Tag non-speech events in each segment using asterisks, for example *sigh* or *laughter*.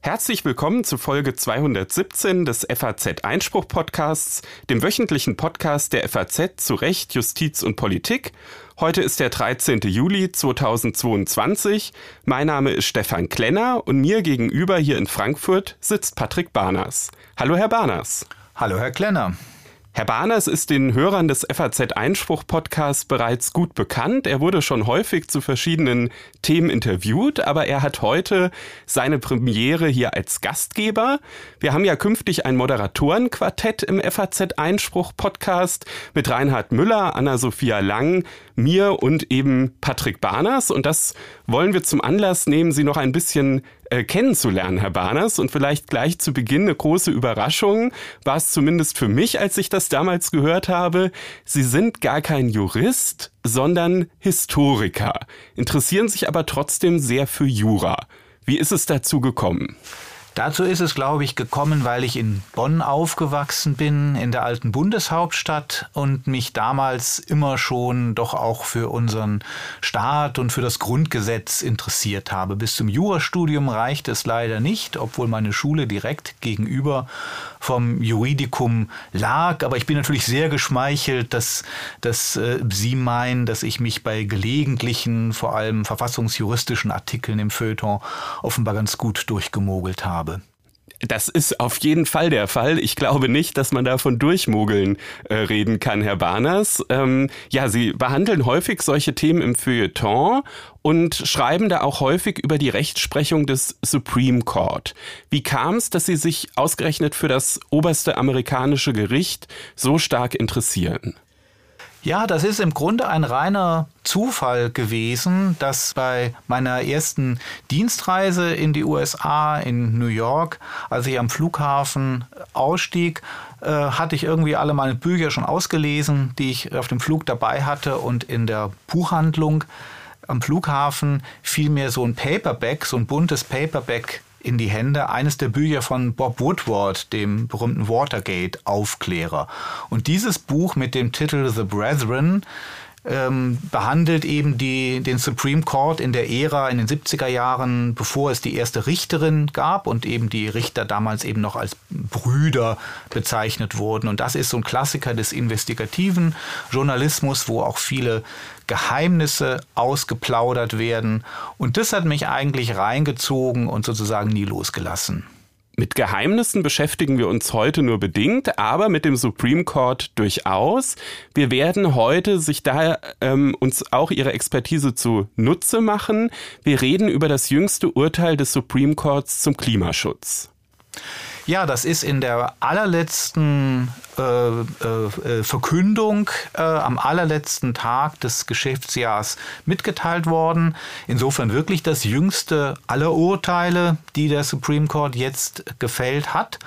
Herzlich willkommen zu Folge 217 des FAZ Einspruch Podcasts, dem wöchentlichen Podcast der FAZ zu Recht, Justiz und Politik. Heute ist der 13. Juli 2022. Mein Name ist Stefan Klenner und mir gegenüber hier in Frankfurt sitzt Patrick Barners. Hallo, Herr Barners. Hallo, Herr Klenner. Herr Bahners ist den Hörern des FAZ Einspruch Podcasts bereits gut bekannt. Er wurde schon häufig zu verschiedenen Themen interviewt, aber er hat heute seine Premiere hier als Gastgeber. Wir haben ja künftig ein Moderatorenquartett im FAZ Einspruch Podcast mit Reinhard Müller, Anna-Sophia Lang, mir und eben Patrick Barners. Und das wollen wir zum Anlass nehmen, Sie noch ein bisschen äh, kennenzulernen, Herr Barners. Und vielleicht gleich zu Beginn eine große Überraschung war es zumindest für mich, als ich das damals gehört habe. Sie sind gar kein Jurist, sondern Historiker, interessieren sich aber trotzdem sehr für Jura. Wie ist es dazu gekommen? Dazu ist es, glaube ich, gekommen, weil ich in Bonn aufgewachsen bin, in der alten Bundeshauptstadt und mich damals immer schon doch auch für unseren Staat und für das Grundgesetz interessiert habe. Bis zum Jurastudium reicht es leider nicht, obwohl meine Schule direkt gegenüber vom Juridikum lag. Aber ich bin natürlich sehr geschmeichelt, dass, dass äh, Sie meinen, dass ich mich bei gelegentlichen, vor allem verfassungsjuristischen Artikeln im Feuilleton offenbar ganz gut durchgemogelt habe. Das ist auf jeden Fall der Fall. Ich glaube nicht, dass man davon Durchmogeln äh, reden kann, Herr Barners. Ähm, ja, Sie behandeln häufig solche Themen im Feuilleton und schreiben da auch häufig über die Rechtsprechung des Supreme Court. Wie kam es, dass Sie sich ausgerechnet für das oberste amerikanische Gericht so stark interessieren? Ja, das ist im Grunde ein reiner Zufall gewesen, dass bei meiner ersten Dienstreise in die USA, in New York, als ich am Flughafen ausstieg, äh, hatte ich irgendwie alle meine Bücher schon ausgelesen, die ich auf dem Flug dabei hatte. Und in der Buchhandlung am Flughafen fiel mir so ein Paperback, so ein buntes Paperback in die Hände eines der Bücher von Bob Woodward, dem berühmten Watergate-Aufklärer. Und dieses Buch mit dem Titel The Brethren ähm, behandelt eben die, den Supreme Court in der Ära in den 70er Jahren, bevor es die erste Richterin gab und eben die Richter damals eben noch als Brüder bezeichnet wurden. Und das ist so ein Klassiker des investigativen Journalismus, wo auch viele Geheimnisse ausgeplaudert werden. Und das hat mich eigentlich reingezogen und sozusagen nie losgelassen. Mit Geheimnissen beschäftigen wir uns heute nur bedingt, aber mit dem Supreme Court durchaus. Wir werden heute sich da ähm, uns auch ihre Expertise zu Nutze machen. Wir reden über das jüngste Urteil des Supreme Courts zum Klimaschutz. Ja, das ist in der allerletzten äh, äh, äh, Verkündung äh, am allerletzten Tag des Geschäftsjahrs mitgeteilt worden. Insofern wirklich das jüngste aller Urteile, die der Supreme Court jetzt gefällt hat.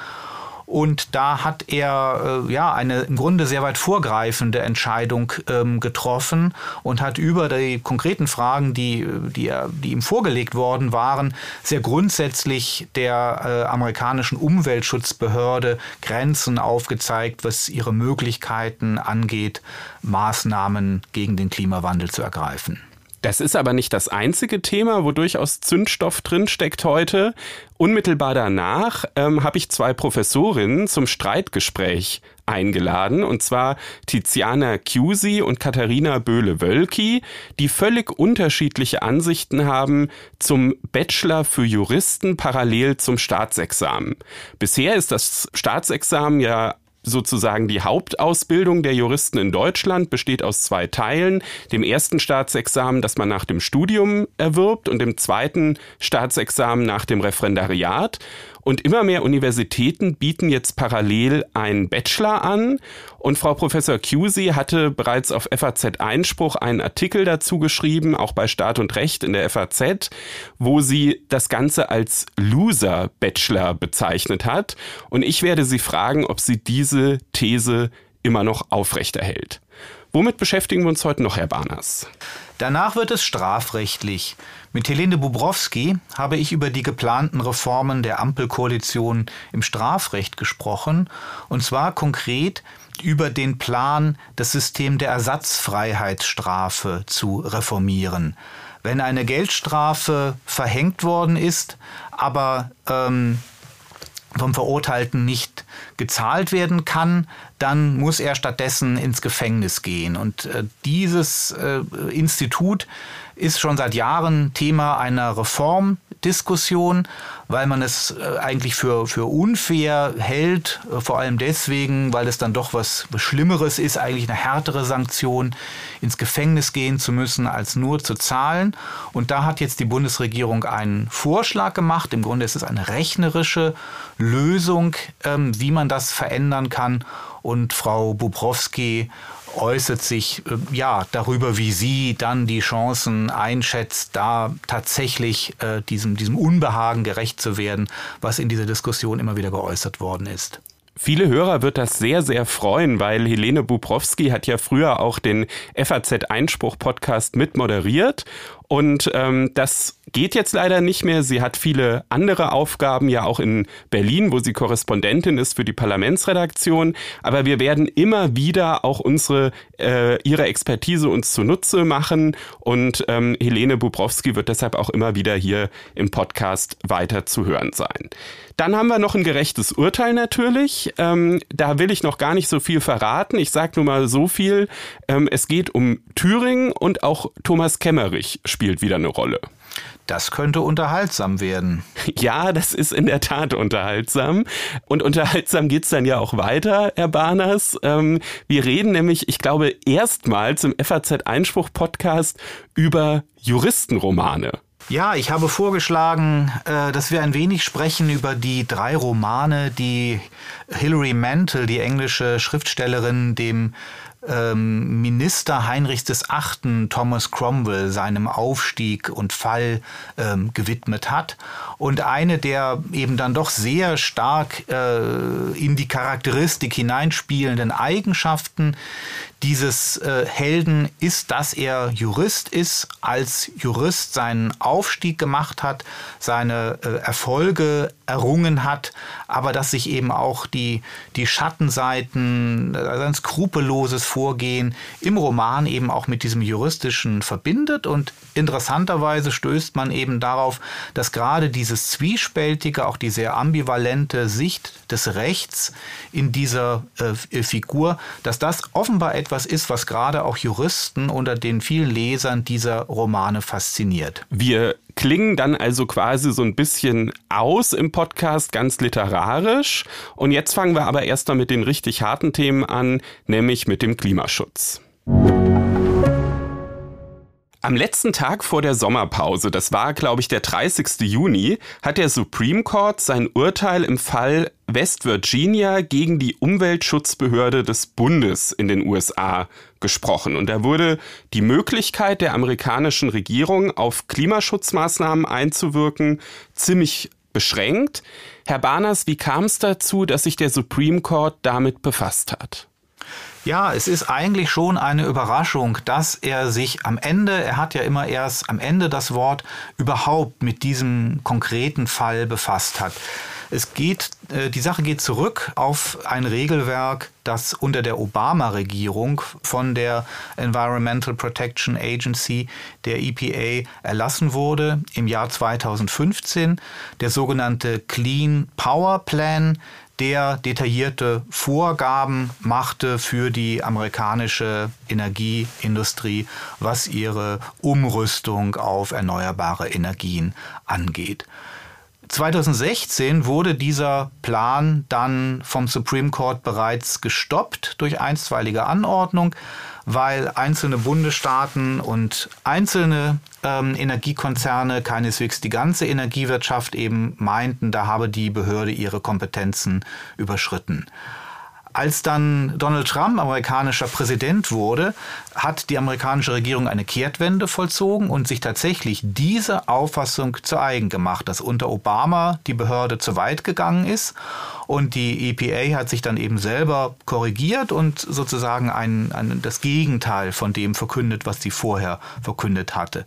Und da hat er äh, ja eine im Grunde sehr weit vorgreifende Entscheidung ähm, getroffen und hat über die konkreten Fragen, die, die, er, die ihm vorgelegt worden waren, sehr grundsätzlich der äh, amerikanischen Umweltschutzbehörde Grenzen aufgezeigt, was ihre Möglichkeiten angeht, Maßnahmen gegen den Klimawandel zu ergreifen. Das ist aber nicht das einzige Thema, wo durchaus Zündstoff drinsteckt heute. Unmittelbar danach ähm, habe ich zwei Professorinnen zum Streitgespräch eingeladen, und zwar Tiziana Chiusi und Katharina Böhle-Wölki, die völlig unterschiedliche Ansichten haben zum Bachelor für Juristen parallel zum Staatsexamen. Bisher ist das Staatsexamen ja sozusagen die Hauptausbildung der Juristen in Deutschland besteht aus zwei Teilen. Dem ersten Staatsexamen, das man nach dem Studium erwirbt und dem zweiten Staatsexamen nach dem Referendariat. Und immer mehr Universitäten bieten jetzt parallel einen Bachelor an. Und Frau Professor Cusi hatte bereits auf FAZ Einspruch einen Artikel dazu geschrieben, auch bei Staat und Recht in der FAZ, wo sie das Ganze als Loser Bachelor bezeichnet hat. Und ich werde Sie fragen, ob sie diese These immer noch aufrechterhält. Womit beschäftigen wir uns heute noch, Herr Barners? Danach wird es strafrechtlich. Mit Helene Bubrowski habe ich über die geplanten Reformen der Ampelkoalition im Strafrecht gesprochen, und zwar konkret über den Plan, das System der Ersatzfreiheitsstrafe zu reformieren. wenn eine Geldstrafe verhängt worden ist, aber ähm, vom Verurteilten nicht gezahlt werden kann, dann muss er stattdessen ins Gefängnis gehen. Und äh, dieses äh, Institut ist schon seit Jahren Thema einer Reformdiskussion, weil man es äh, eigentlich für, für unfair hält, äh, vor allem deswegen, weil es dann doch was Schlimmeres ist, eigentlich eine härtere Sanktion, ins Gefängnis gehen zu müssen, als nur zu zahlen. Und da hat jetzt die Bundesregierung einen Vorschlag gemacht. Im Grunde ist es eine rechnerische Lösung, ähm, wie man das verändern kann. Und Frau Bubrowski äußert sich äh, ja darüber, wie sie dann die Chancen einschätzt, da tatsächlich äh, diesem, diesem Unbehagen gerecht zu werden, was in dieser Diskussion immer wieder geäußert worden ist. Viele Hörer wird das sehr, sehr freuen, weil Helene Bubrowski hat ja früher auch den FAZ Einspruch Podcast mit moderiert und ähm, das geht jetzt leider nicht mehr. Sie hat viele andere Aufgaben, ja auch in Berlin, wo sie Korrespondentin ist für die Parlamentsredaktion. Aber wir werden immer wieder auch unsere äh, ihre Expertise uns zunutze machen. Und ähm, Helene Bubrowski wird deshalb auch immer wieder hier im Podcast weiter zu hören sein. Dann haben wir noch ein gerechtes Urteil natürlich. Ähm, da will ich noch gar nicht so viel verraten. Ich sage nur mal so viel. Ähm, es geht um Thüringen und auch Thomas Kemmerich spielt wieder eine Rolle. Das könnte unterhaltsam werden. *laughs* Ja, das ist in der Tat unterhaltsam. Und unterhaltsam geht's dann ja auch weiter, Herr Barners. Ähm, wir reden nämlich, ich glaube, erstmals im FAZ-Einspruch-Podcast über Juristenromane. Ja, ich habe vorgeschlagen, äh, dass wir ein wenig sprechen über die drei Romane, die Hilary Mantel, die englische Schriftstellerin, dem ähm, Minister Heinrichs des Achten Thomas Cromwell seinem Aufstieg und Fall ähm, gewidmet hat. Und eine der eben dann doch sehr stark äh, in die Charakteristik hineinspielenden Eigenschaften dieses äh, Helden ist, dass er Jurist ist, als Jurist seinen Aufstieg gemacht hat, seine äh, Erfolge errungen hat, aber dass sich eben auch die, die Schattenseiten, also ein skrupelloses Vorgehen im Roman eben auch mit diesem Juristischen verbindet. Und interessanterweise stößt man eben darauf, dass gerade dieses zwiespältige, auch die sehr ambivalente Sicht des Rechts in dieser äh, Figur, dass das offenbar etwas ist, was gerade auch Juristen unter den vielen Lesern dieser Romane fasziniert. Wir klingen dann also quasi so ein bisschen aus im Podcast, ganz literarisch. Und jetzt fangen wir aber erst mal mit den richtig harten Themen an, nämlich mit dem Klimaschutz. Am letzten Tag vor der Sommerpause, das war, glaube ich, der 30. Juni, hat der Supreme Court sein Urteil im Fall West Virginia gegen die Umweltschutzbehörde des Bundes in den USA gesprochen. Und da wurde die Möglichkeit der amerikanischen Regierung auf Klimaschutzmaßnahmen einzuwirken ziemlich beschränkt. Herr Barners, wie kam es dazu, dass sich der Supreme Court damit befasst hat? Ja, es ist eigentlich schon eine Überraschung, dass er sich am Ende, er hat ja immer erst am Ende das Wort, überhaupt mit diesem konkreten Fall befasst hat. Es geht, äh, die Sache geht zurück auf ein Regelwerk, das unter der Obama-Regierung von der Environmental Protection Agency, der EPA, erlassen wurde im Jahr 2015, der sogenannte Clean Power Plan, der detaillierte Vorgaben machte für die amerikanische Energieindustrie, was ihre Umrüstung auf erneuerbare Energien angeht. 2016 wurde dieser Plan dann vom Supreme Court bereits gestoppt durch einstweilige Anordnung, weil einzelne Bundesstaaten und einzelne ähm, Energiekonzerne, keineswegs die ganze Energiewirtschaft eben meinten, da habe die Behörde ihre Kompetenzen überschritten. Als dann Donald Trump amerikanischer Präsident wurde, hat die amerikanische Regierung eine Kehrtwende vollzogen und sich tatsächlich diese Auffassung zu eigen gemacht, dass unter Obama die Behörde zu weit gegangen ist und die EPA hat sich dann eben selber korrigiert und sozusagen ein, ein, das Gegenteil von dem verkündet, was sie vorher verkündet hatte.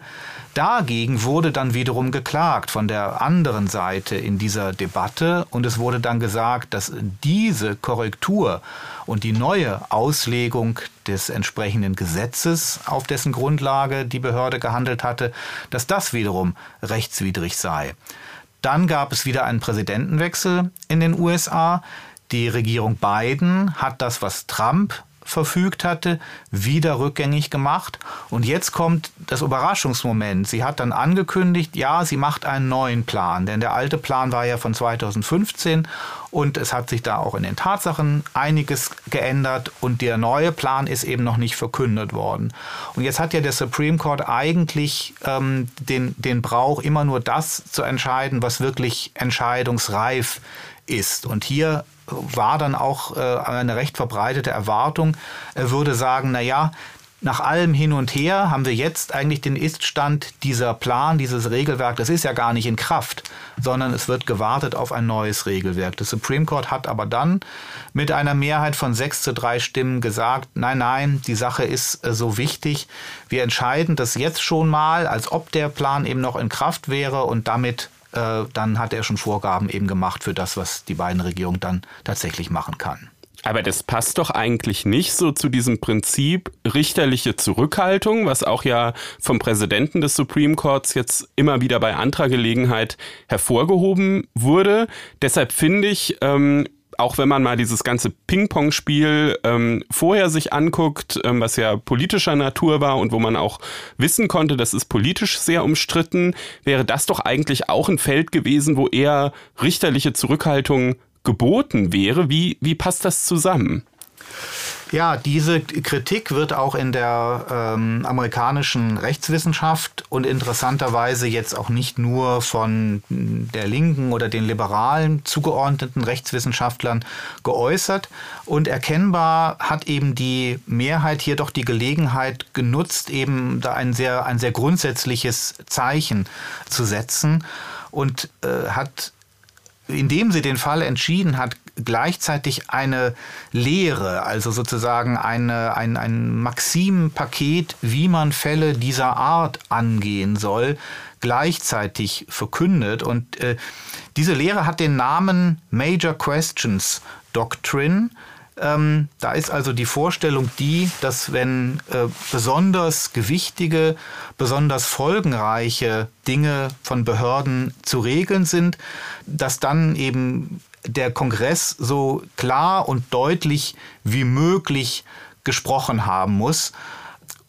Dagegen wurde dann wiederum geklagt von der anderen Seite in dieser Debatte und es wurde dann gesagt, dass diese Korrektur und die neue Auslegung des entsprechenden Gesetzes, auf dessen Grundlage die Behörde gehandelt hatte, dass das wiederum rechtswidrig sei. Dann gab es wieder einen Präsidentenwechsel in den USA. Die Regierung Biden hat das, was Trump verfügt hatte, wieder rückgängig gemacht. Und jetzt kommt das Überraschungsmoment. Sie hat dann angekündigt, ja, sie macht einen neuen Plan, denn der alte Plan war ja von 2015 und es hat sich da auch in den Tatsachen einiges geändert und der neue Plan ist eben noch nicht verkündet worden. Und jetzt hat ja der Supreme Court eigentlich ähm, den, den Brauch, immer nur das zu entscheiden, was wirklich entscheidungsreif ist. Und hier war dann auch äh, eine recht verbreitete Erwartung. Er würde sagen, na ja, nach allem hin und her haben wir jetzt eigentlich den Iststand dieser Plan, dieses Regelwerk, das ist ja gar nicht in Kraft, sondern es wird gewartet auf ein neues Regelwerk. Das Supreme Court hat aber dann mit einer Mehrheit von sechs zu drei Stimmen gesagt, nein, nein, die Sache ist äh, so wichtig. Wir entscheiden das jetzt schon mal, als ob der Plan eben noch in Kraft wäre und damit äh, dann hat er schon Vorgaben eben gemacht für das, was die beiden Regierungen dann tatsächlich machen kann. Aber das passt doch eigentlich nicht so zu diesem Prinzip richterliche Zurückhaltung, was auch ja vom Präsidenten des Supreme Courts jetzt immer wieder bei anderer Gelegenheit hervorgehoben wurde. Deshalb finde ich, ähm, auch wenn man mal dieses ganze Ping-Pong-Spiel ähm, vorher sich anguckt, ähm, was ja politischer Natur war und wo man auch wissen konnte, das ist politisch sehr umstritten, wäre das doch eigentlich auch ein Feld gewesen, wo eher richterliche Zurückhaltung geboten wäre. Wie, wie passt das zusammen? Ja, diese Kritik wird auch in der ähm, amerikanischen Rechtswissenschaft und interessanterweise jetzt auch nicht nur von der linken oder den liberalen zugeordneten Rechtswissenschaftlern geäußert. Und erkennbar hat eben die Mehrheit hier doch die Gelegenheit genutzt, eben da ein sehr, ein sehr grundsätzliches Zeichen zu setzen und äh, hat indem sie den Fall entschieden hat, gleichzeitig eine Lehre, also sozusagen eine, ein, ein Maximenpaket, wie man Fälle dieser Art angehen soll, gleichzeitig verkündet. Und äh, diese Lehre hat den Namen Major Questions Doctrine. Ähm, da ist also die Vorstellung die, dass wenn äh, besonders gewichtige, besonders folgenreiche Dinge von Behörden zu regeln sind, dass dann eben der Kongress so klar und deutlich wie möglich gesprochen haben muss.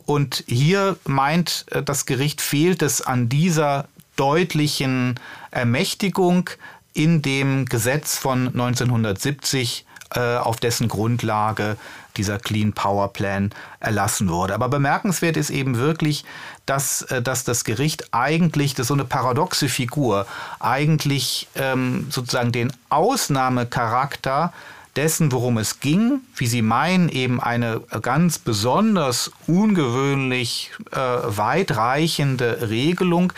Und hier meint äh, das Gericht, fehlt es an dieser deutlichen Ermächtigung in dem Gesetz von 1970 äh, auf dessen Grundlage dieser Clean Power Plan erlassen wurde. Aber bemerkenswert ist eben wirklich, dass, äh, dass das Gericht eigentlich, das ist so eine paradoxe Figur, eigentlich ähm, sozusagen den Ausnahmecharakter dessen, worum es ging, wie Sie meinen, eben eine ganz besonders ungewöhnlich äh, weitreichende Regelung,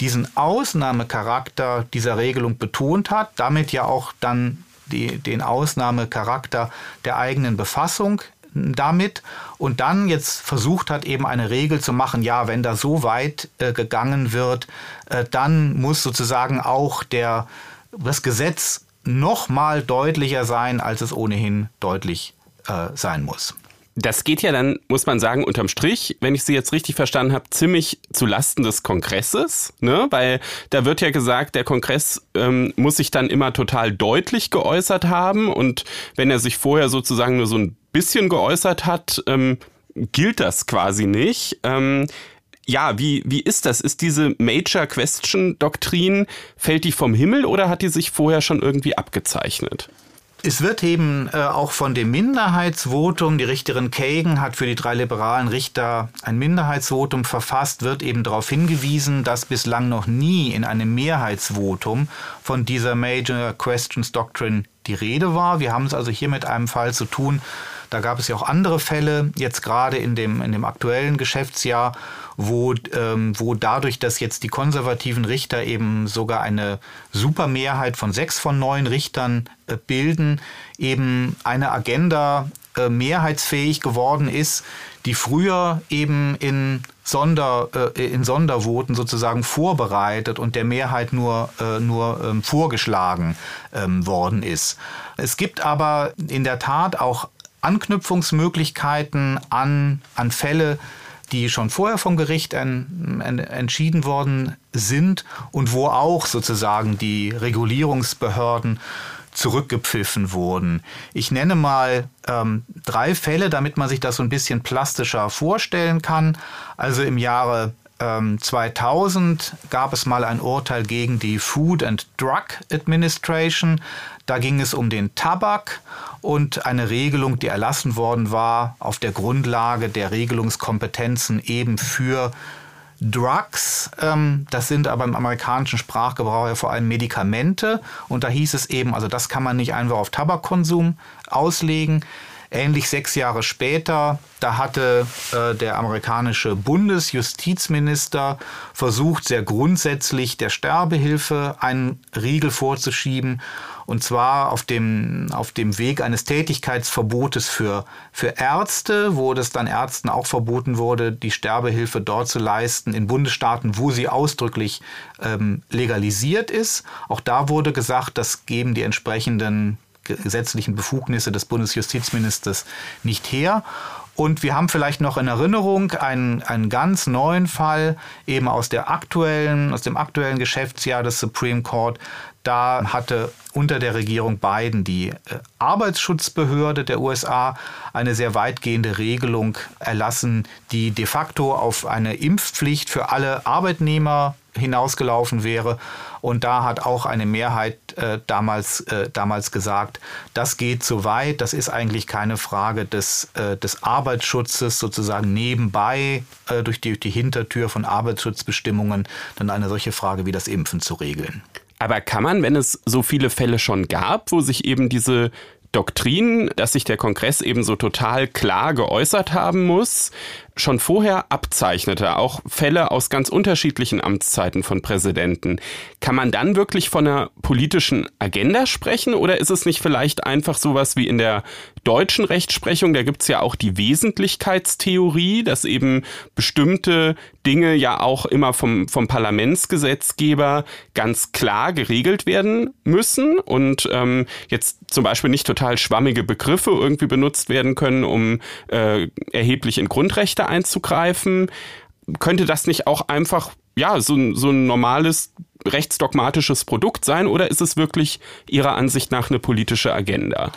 diesen Ausnahmecharakter dieser Regelung betont hat, damit ja auch dann die, den Ausnahmecharakter der eigenen Befassung damit und dann jetzt versucht hat, eben eine Regel zu machen, ja, wenn da so weit äh, gegangen wird, äh, dann muss sozusagen auch der, das Gesetz noch mal deutlicher sein, als es ohnehin deutlich äh, sein muss. Das geht ja dann, muss man sagen, unterm Strich, wenn ich Sie jetzt richtig verstanden habe, ziemlich zu Lasten des Kongresses, ne? Weil da wird ja gesagt, der Kongress ähm, muss sich dann immer total deutlich geäußert haben und wenn er sich vorher sozusagen nur so ein bisschen geäußert hat, ähm, gilt das quasi nicht. Ähm, ja, wie, wie ist das? Ist diese Major Question Doktrin, fällt die vom Himmel oder hat die sich vorher schon irgendwie abgezeichnet? Es wird eben äh, auch von dem Minderheitsvotum, die Richterin Kagan hat für die drei liberalen Richter ein Minderheitsvotum verfasst, wird eben darauf hingewiesen, dass bislang noch nie in einem Mehrheitsvotum von dieser Major Questions Doctrine die Rede war. Wir haben es also hier mit einem Fall zu tun, da gab es ja auch andere Fälle, jetzt gerade in dem, in dem aktuellen Geschäftsjahr, wo, ähm, wo dadurch, dass jetzt die konservativen Richter eben sogar eine Supermehrheit von sechs von neun Richtern äh, bilden, eben eine Agenda äh, mehrheitsfähig geworden ist, die früher eben in, Sonder, äh, in Sondervoten sozusagen vorbereitet und der Mehrheit nur, äh, nur ähm, vorgeschlagen ähm, worden ist. Es gibt aber in der Tat auch Anknüpfungsmöglichkeiten an, an Fälle, die schon vorher vom Gericht en, en, entschieden worden sind und wo auch sozusagen die Regulierungsbehörden zurückgepfiffen wurden. Ich nenne mal ähm, drei Fälle, damit man sich das so ein bisschen plastischer vorstellen kann. Also im Jahre 2000 ähm, gab es mal ein Urteil gegen die Food and Drug Administration. Da ging es um den Tabak und eine Regelung, die erlassen worden war auf der Grundlage der Regelungskompetenzen eben für Drugs, ähm, das sind aber im amerikanischen Sprachgebrauch ja vor allem Medikamente. Und da hieß es eben, also das kann man nicht einfach auf Tabakkonsum auslegen. Ähnlich sechs Jahre später, da hatte äh, der amerikanische Bundesjustizminister versucht, sehr grundsätzlich der Sterbehilfe einen Riegel vorzuschieben. Und zwar auf dem, auf dem Weg eines Tätigkeitsverbotes für, für Ärzte, wo das dann Ärzten auch verboten wurde, die Sterbehilfe dort zu leisten, in Bundesstaaten, wo sie ausdrücklich ähm, legalisiert ist. Auch da wurde gesagt, das geben die entsprechenden gesetzlichen Befugnisse des Bundesjustizministers nicht her. Und wir haben vielleicht noch in Erinnerung einen, einen ganz neuen Fall eben aus der aktuellen, aus dem aktuellen Geschäftsjahr des Supreme Court. Da hatte unter der Regierung Biden die äh, Arbeitsschutzbehörde der USA eine sehr weitgehende Regelung erlassen, die de facto auf eine Impfpflicht für alle Arbeitnehmer hinausgelaufen wäre. Und da hat auch eine Mehrheit äh, damals, äh, damals gesagt, das geht zu weit, das ist eigentlich keine Frage des, äh, des Arbeitsschutzes, sozusagen nebenbei äh, durch, die, durch die Hintertür von Arbeitsschutzbestimmungen dann eine solche Frage wie das Impfen zu regeln. Aber kann man, wenn es so viele Fälle schon gab, wo sich eben diese Doktrin, dass sich der Kongress eben so total klar geäußert haben muss, schon vorher abzeichnete, auch Fälle aus ganz unterschiedlichen Amtszeiten von Präsidenten. Kann man dann wirklich von einer politischen Agenda sprechen oder ist es nicht vielleicht einfach sowas wie in der deutschen Rechtsprechung, da gibt's ja auch die Wesentlichkeitstheorie, dass eben bestimmte Dinge ja auch immer vom, vom Parlamentsgesetzgeber ganz klar geregelt werden müssen und ähm, jetzt zum Beispiel nicht total schwammige Begriffe irgendwie benutzt werden können, um äh, erheblich in Grundrechte Rechte einzugreifen. Könnte das nicht auch einfach, ja, so, so ein normales rechtsdogmatisches Produkt sein oder ist es wirklich Ihrer Ansicht nach eine politische Agenda?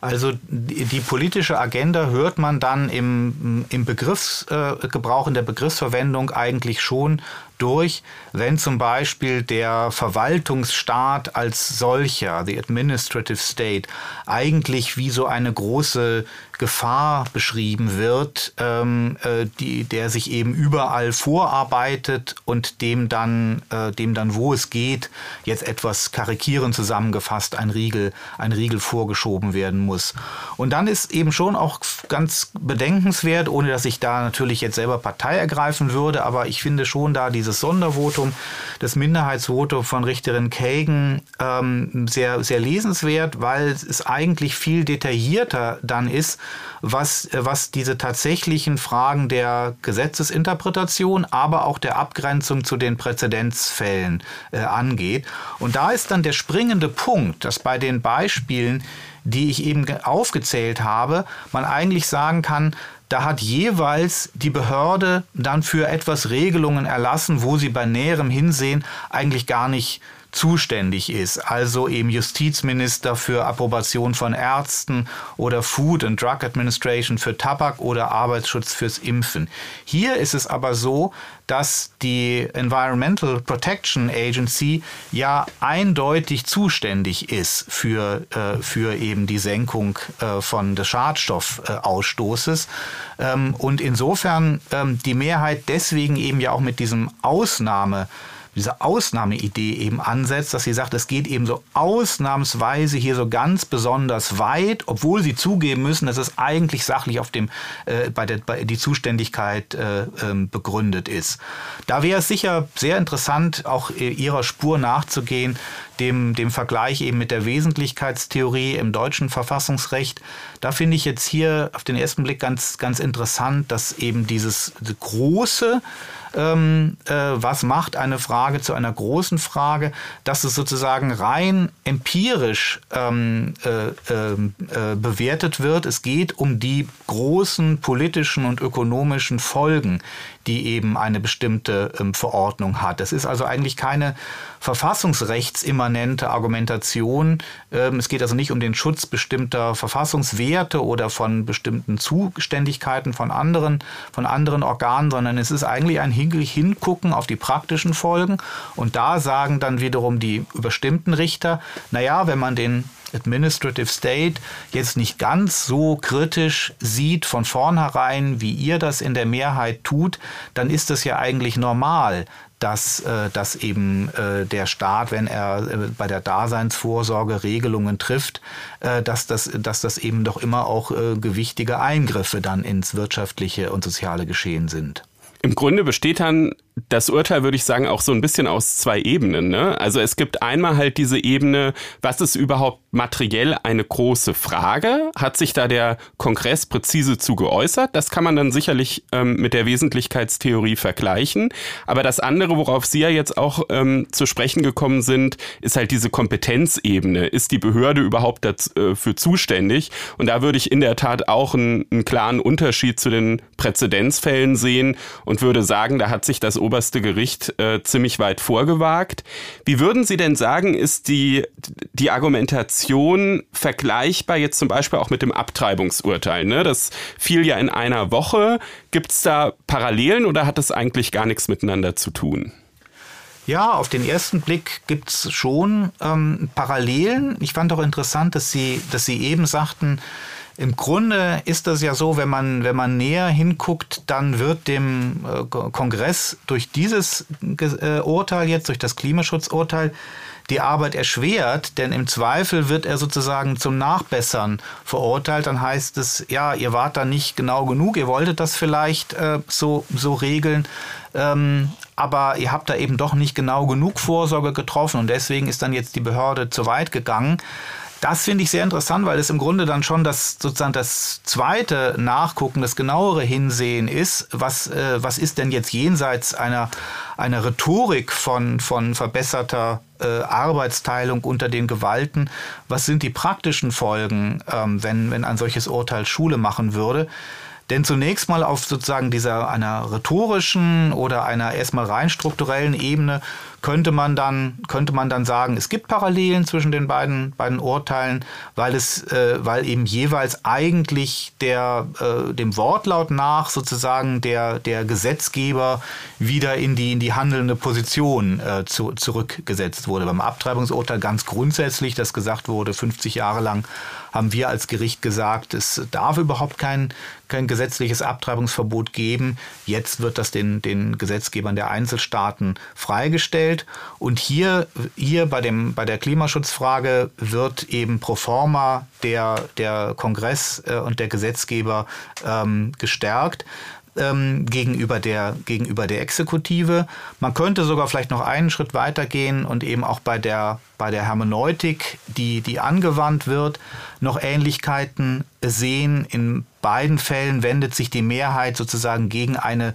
Also die, die, politische Agenda hört man dann im, im Begriffsgebrauch, äh, in der Begriffsverwendung eigentlich schon durch, wenn zum Beispiel der Verwaltungsstaat als solcher, the administrative state, eigentlich wie so eine große Gefahr beschrieben wird, ähm, äh, die, der sich eben überall vorarbeitet und dem dann, äh, dem dann, wo es geht, jetzt etwas karikierend zusammengefasst, ein Riegel, ein Riegel vorgeschoben werden muss. Und dann ist eben schon auch ganz bedenkenswert, ohne dass ich da natürlich jetzt selber Partei ergreifen würde, aber ich finde schon da diese dieses Sondervotum, das Minderheitsvotum von Richterin Kagan ähm, sehr, sehr lesenswert, weil es eigentlich viel detaillierter dann ist, was, was diese tatsächlichen Fragen der Gesetzesinterpretation, aber auch der Abgrenzung zu den Präzedenzfällen äh, angeht. Und da ist dann der springende Punkt, dass bei den Beispielen, die ich eben aufgezählt habe, man eigentlich sagen kann, da hat jeweils die Behörde dann für etwas Regelungen erlassen, wo sie bei näherem Hinsehen eigentlich gar nicht zuständig ist. Also eben Justizminister für Approbation von Ärzten oder Food and Drug Administration für Tabak oder Arbeitsschutz fürs Impfen. Hier ist es aber so, dass die Environmental Protection Agency ja eindeutig zuständig ist für, äh, für eben die Senkung äh, von des Schadstoffausstoßes. Ähm, und insofern ähm, die Mehrheit deswegen eben ja auch mit diesem Ausnahme diese Ausnahmeidee eben ansetzt, dass sie sagt, es geht eben so ausnahmsweise hier so ganz besonders weit, obwohl sie zugeben müssen, dass es eigentlich sachlich auf dem äh, bei der bei die Zuständigkeit äh, ähm, begründet ist. Da wäre es sicher sehr interessant, auch äh, ihrer Spur nachzugehen, dem, dem Vergleich eben mit der Wesentlichkeitstheorie im deutschen Verfassungsrecht. Da finde ich jetzt hier auf den ersten Blick ganz, ganz interessant, dass eben dieses große ähm, äh, was macht eine Frage zu einer großen Frage, dass es sozusagen rein empirisch ähm, äh, ähm, äh, bewertet wird. Es geht um die großen politischen und ökonomischen Folgen, die eben eine bestimmte ähm, Verordnung hat. Es ist also eigentlich keine verfassungsrechtsimmanente Argumentation. Ähm, es geht also nicht um den Schutz bestimmter Verfassungswerte oder von bestimmten Zuständigkeiten von anderen, von anderen Organen, sondern es ist eigentlich ein Hingucken auf die praktischen Folgen. Und da sagen dann wiederum die überstimmten Richter, naja, wenn man den Administrative State jetzt nicht ganz so kritisch sieht von vornherein, wie ihr das in der Mehrheit tut, dann ist das ja eigentlich normal, dass, äh, dass eben äh, der Staat, wenn er äh, bei der Daseinsvorsorge Regelungen trifft, dass, das, dass das eben doch immer auch gewichtige Eingriffe dann ins wirtschaftliche und soziale Geschehen sind. Im Grunde besteht dann das Urteil, würde ich sagen, auch so ein bisschen aus zwei Ebenen. Ne? Also es gibt einmal halt diese Ebene, was ist überhaupt materiell eine große Frage? Hat sich da der Kongress präzise zu geäußert? Das kann man dann sicherlich ähm, mit der Wesentlichkeitstheorie vergleichen. Aber das andere, worauf Sie ja jetzt auch ähm, zu sprechen gekommen sind, ist halt diese Kompetenzebene. Ist die Behörde überhaupt dafür äh, zuständig? Und da würde ich in der Tat auch einen, einen klaren Unterschied zu den Präzedenzfällen sehen und würde sagen, da hat sich das oberste Gericht äh, ziemlich weit vorgewagt. Wie würden Sie denn sagen, ist die, die Argumentation vergleichbar jetzt zum Beispiel auch mit dem Abtreibungsurteil? Ne? Das fiel ja in einer Woche. Gibt es da Parallelen oder hat das eigentlich gar nichts miteinander zu tun? Ja, auf den ersten Blick gibt es schon ähm, Parallelen. Ich fand auch interessant, dass Sie, dass Sie eben sagten, im Grunde ist das ja so, wenn man, wenn man näher hinguckt, dann wird dem äh, Kongress durch dieses äh, Urteil jetzt, durch das Klimaschutzurteil, die Arbeit erschwert, denn im Zweifel wird er sozusagen zum Nachbessern verurteilt. Dann heißt es, ja, ihr wart da nicht genau genug, ihr wolltet das vielleicht äh, so, so regeln, ähm, aber ihr habt da eben doch nicht genau genug Vorsorge getroffen und deswegen ist dann jetzt die Behörde zu weit gegangen. Das finde ich sehr interessant, weil es im Grunde dann schon das sozusagen das zweite Nachgucken, das genauere Hinsehen ist. Was, äh, was ist denn jetzt jenseits einer, einer Rhetorik von, von verbesserter äh, Arbeitsteilung unter den Gewalten? Was sind die praktischen Folgen, ähm, wenn, wenn ein solches Urteil Schule machen würde? Denn zunächst mal auf sozusagen dieser einer rhetorischen oder einer erstmal rein strukturellen Ebene könnte man dann, könnte man dann sagen, es gibt Parallelen zwischen den beiden, beiden Urteilen, weil es, äh, weil eben jeweils eigentlich der, äh, dem Wortlaut nach sozusagen der, der Gesetzgeber wieder in die, in die handelnde Position äh, zu, zurückgesetzt wurde. Beim Abtreibungsurteil ganz grundsätzlich, das gesagt wurde, 50 Jahre lang haben wir als Gericht gesagt, es darf überhaupt kein, kein gesetzliches Abtreibungsverbot geben. Jetzt wird das den, den Gesetzgebern der Einzelstaaten freigestellt. Und hier, hier bei, dem, bei der Klimaschutzfrage wird eben pro forma der, der Kongress äh, und der Gesetzgeber ähm, gestärkt ähm, gegenüber, der, gegenüber der Exekutive. Man könnte sogar vielleicht noch einen Schritt weiter gehen und eben auch bei der, bei der Hermeneutik, die, die angewandt wird, noch Ähnlichkeiten sehen. In beiden Fällen wendet sich die Mehrheit sozusagen gegen eine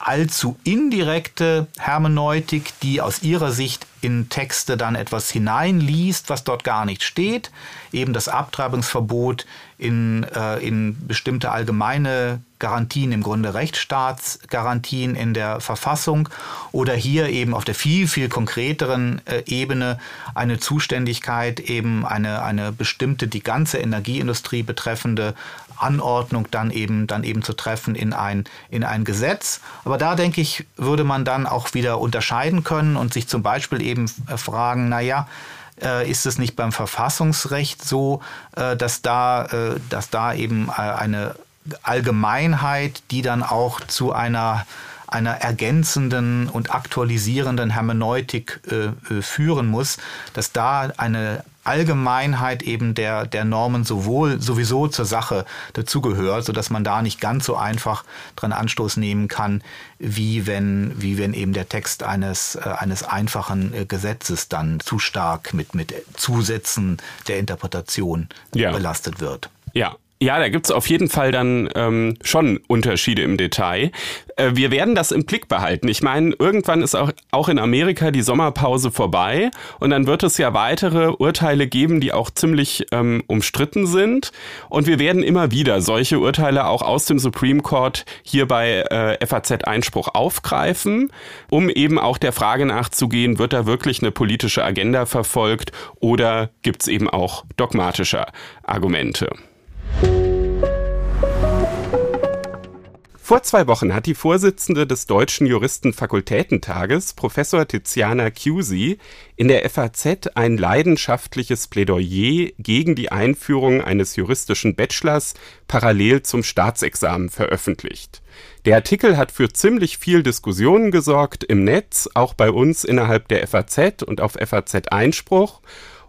allzu indirekte Hermeneutik, die aus ihrer Sicht in Texte dann etwas hineinliest, was dort gar nicht steht. Eben das Abtreibungsverbot in, äh, in bestimmte allgemeine Garantien, im Grunde Rechtsstaatsgarantien in der Verfassung oder hier eben auf der viel, viel konkreteren äh, Ebene eine Zuständigkeit, eben eine, eine bestimmte, die ganze Energieindustrie betreffende Anordnung dann eben, dann eben zu treffen in ein, in ein Gesetz. Aber da denke ich, würde man dann auch wieder unterscheiden können und sich zum Beispiel eben fragen, naja, äh, ist es nicht beim Verfassungsrecht so, äh, dass, da, äh, dass da eben äh, eine Allgemeinheit, die dann auch zu einer einer ergänzenden und aktualisierenden Hermeneutik äh, äh, führen muss, dass da eine Allgemeinheit eben der, der Normen sowohl sowieso zur Sache dazugehört, sodass man da nicht ganz so einfach dran Anstoß nehmen kann, wie wenn, wie wenn eben der Text eines, äh, eines einfachen äh, Gesetzes dann zu stark mit, mit Zusätzen der Interpretation ja. belastet wird. Ja, Ja, da gibt's auf jeden Fall dann ähm, schon Unterschiede im Detail. Äh, wir werden das im Blick behalten. Ich meine, irgendwann ist auch, auch in Amerika die Sommerpause vorbei und dann wird es ja weitere Urteile geben, die auch ziemlich ähm, umstritten sind. Und wir werden immer wieder solche Urteile auch aus dem Supreme Court hier bei äh, FAZ-Einspruch aufgreifen, um eben auch der Frage nachzugehen, wird da wirklich eine politische Agenda verfolgt oder gibt's eben auch dogmatische Argumente. Vor zwei Wochen hat die Vorsitzende des Deutschen Juristenfakultätentages, Professor Tiziana Cusi, in der FAZ ein leidenschaftliches Plädoyer gegen die Einführung eines juristischen Bachelors parallel zum Staatsexamen veröffentlicht. Der Artikel hat für ziemlich viel Diskussionen gesorgt im Netz, auch bei uns innerhalb der FAZ und auf FAZ Einspruch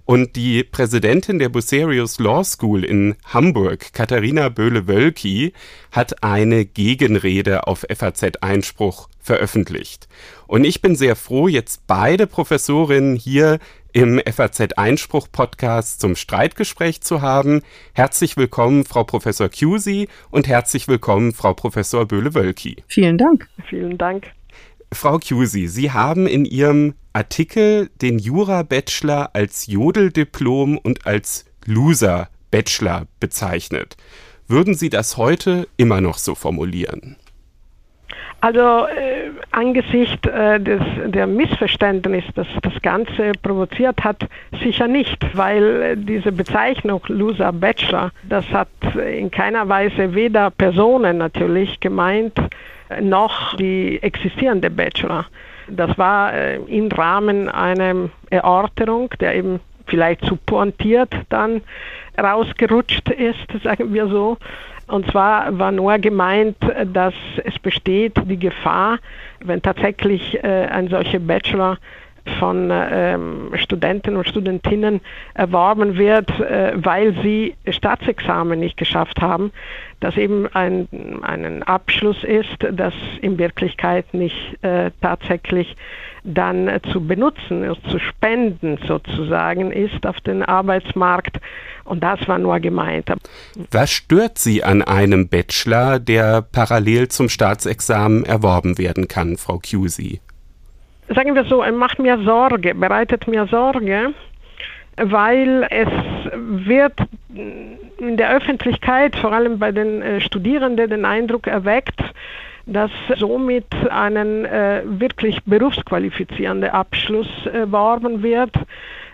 und die Präsidentin der Bucerius Law School in Hamburg, Katharina Böhle-Wölki, hat eine Gegenrede auf FAZ Einspruch veröffentlicht. Und ich bin sehr froh, jetzt beide Professorinnen hier im FAZ Einspruch Podcast zum Streitgespräch zu haben. Herzlich willkommen, Frau Professor Cusi und herzlich willkommen, Frau Professor Böhle-Wölki. Vielen Dank. Vielen Dank. Frau Cusi, Sie haben in Ihrem Artikel den Jura-Bachelor als Jodeldiplom und als Loser-Bachelor bezeichnet. Würden Sie das heute immer noch so formulieren? Also äh, angesichts äh, des, der Missverständnis, das das Ganze provoziert hat, sicher nicht, weil äh, diese Bezeichnung Loser Bachelor, das hat in keiner Weise weder Personen natürlich gemeint, noch die existierende Bachelor. Das war äh, im Rahmen einer Erörterung, der eben vielleicht zu pointiert dann rausgerutscht ist, *laughs* sagen wir so. Und zwar war nur gemeint, dass es besteht die Gefahr, wenn tatsächlich äh, ein solcher Bachelor von ähm, Studenten und Studentinnen erworben wird, äh, weil sie Staatsexamen nicht geschafft haben, dass eben ein einen Abschluss ist, das in Wirklichkeit nicht äh, tatsächlich dann zu benutzen, zu spenden sozusagen ist auf den Arbeitsmarkt. Und das war nur gemeint. Was stört Sie an einem Bachelor, der parallel zum Staatsexamen erworben werden kann, Frau Cusi? sagen wir so, macht mir Sorge, bereitet mir Sorge, weil es wird in der Öffentlichkeit, vor allem bei den äh, Studierenden, den Eindruck erweckt, dass somit einen äh, wirklich berufsqualifizierender Abschluss erworben wird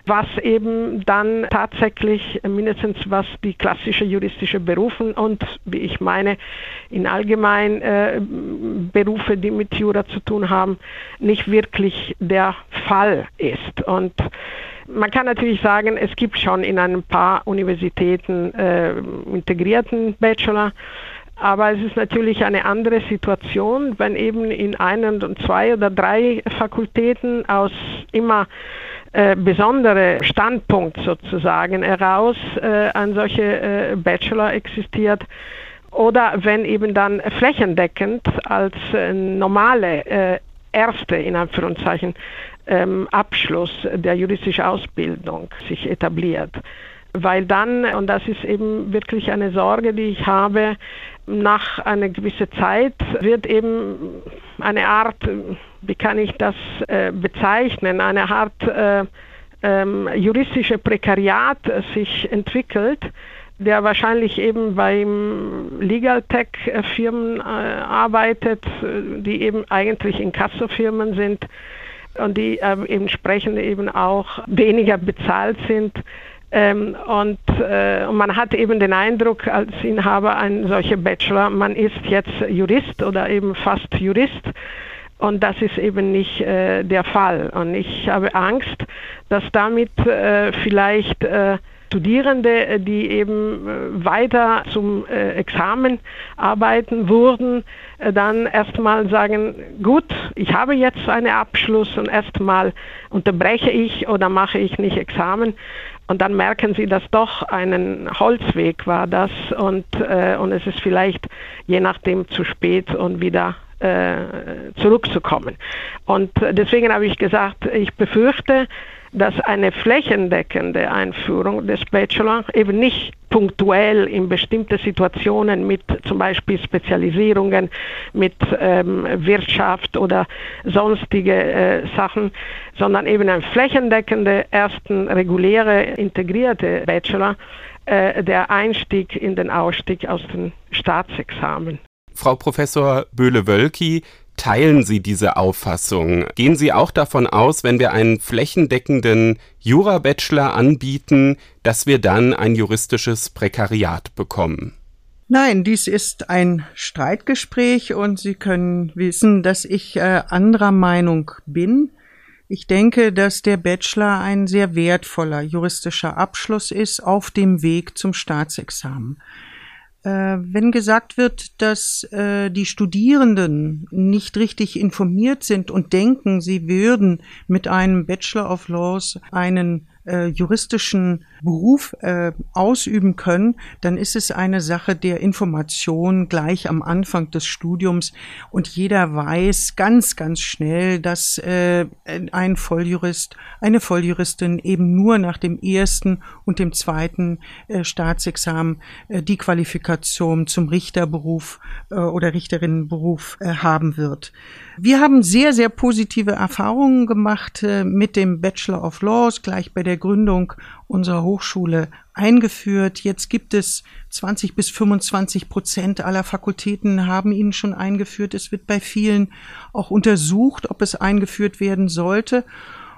was eben dann tatsächlich mindestens was die klassische juristische Berufen und wie ich meine in allgemein äh, Berufe, die mit Jura zu tun haben, nicht wirklich der Fall ist. Und man kann natürlich sagen, es gibt schon in ein paar Universitäten äh, integrierten Bachelor. Aber es ist natürlich eine andere Situation, wenn eben in einem und zwei oder drei Fakultäten aus immer äh, besondere Standpunkt sozusagen heraus äh, ein solcher äh, Bachelor existiert oder wenn eben dann flächendeckend als äh, normale äh, erste in Anführungszeichen ähm, Abschluss der juristischen Ausbildung sich etabliert. Weil dann, und das ist eben wirklich eine Sorge, die ich habe, nach einer gewissen Zeit wird eben eine Art wie kann ich das äh, bezeichnen, eine Art äh, ähm, juristische Prekariat äh, sich entwickelt, der wahrscheinlich eben beim Legal Tech Firmen äh, arbeitet, äh, die eben eigentlich Inkasso-Firmen sind und die äh, entsprechend eben auch weniger bezahlt sind. Ähm, und, äh, und, man hat eben den Eindruck als Inhaber ein solcher Bachelor, man ist jetzt Jurist oder eben fast Jurist und das ist eben nicht äh, der Fall. Und ich habe Angst, dass damit äh, vielleicht äh, Studierende, die eben äh, weiter zum äh, Examen arbeiten würden, dann erstmal sagen, gut, ich habe jetzt einen Abschluss und erstmal unterbreche ich oder mache ich nicht Examen. Und dann merken sie, dass doch ein Holzweg war das und, und es ist vielleicht je nachdem zu spät und wieder äh, zurückzukommen. Und deswegen habe ich gesagt, ich befürchte, dass eine flächendeckende Einführung des Bachelor eben nicht punktuell in bestimmte Situationen mit zum Beispiel Spezialisierungen, mit ähm, Wirtschaft oder sonstige äh, Sachen, sondern eben ein flächendeckende, ersten reguläre, integrierte Bachelor, äh, der Einstieg in den Ausstieg aus den Staatsexamen. Frau Professor Böhle-Wölki, Teilen Sie diese Auffassung? Gehen Sie auch davon aus, wenn wir einen flächendeckenden Jura-Bachelor anbieten, dass wir dann ein juristisches Prekariat bekommen? Nein, dies ist ein Streitgespräch und Sie können wissen, dass ich äh, anderer Meinung bin. Ich denke, dass der Bachelor ein sehr wertvoller juristischer Abschluss ist auf dem Weg zum Staatsexamen. Äh, wenn gesagt wird, dass äh, die Studierenden nicht richtig informiert sind und denken, sie würden mit einem Bachelor of Laws einen äh, juristischen Beruf äh, ausüben können, dann ist es eine Sache der Information gleich am Anfang des Studiums und jeder weiß ganz, ganz schnell, dass äh, ein Volljurist, eine Volljuristin eben nur nach dem ersten und dem zweiten äh, Staatsexamen äh, die Qualifikation zum Richterberuf äh, oder Richterinnenberuf äh, haben wird. Wir haben sehr, sehr positive Erfahrungen gemacht äh, mit dem Bachelor of Laws gleich bei der Gründung unserer Hochschule eingeführt. Jetzt gibt es 20 bis 25 Prozent aller Fakultäten haben ihn schon eingeführt. Es wird bei vielen auch untersucht, ob es eingeführt werden sollte.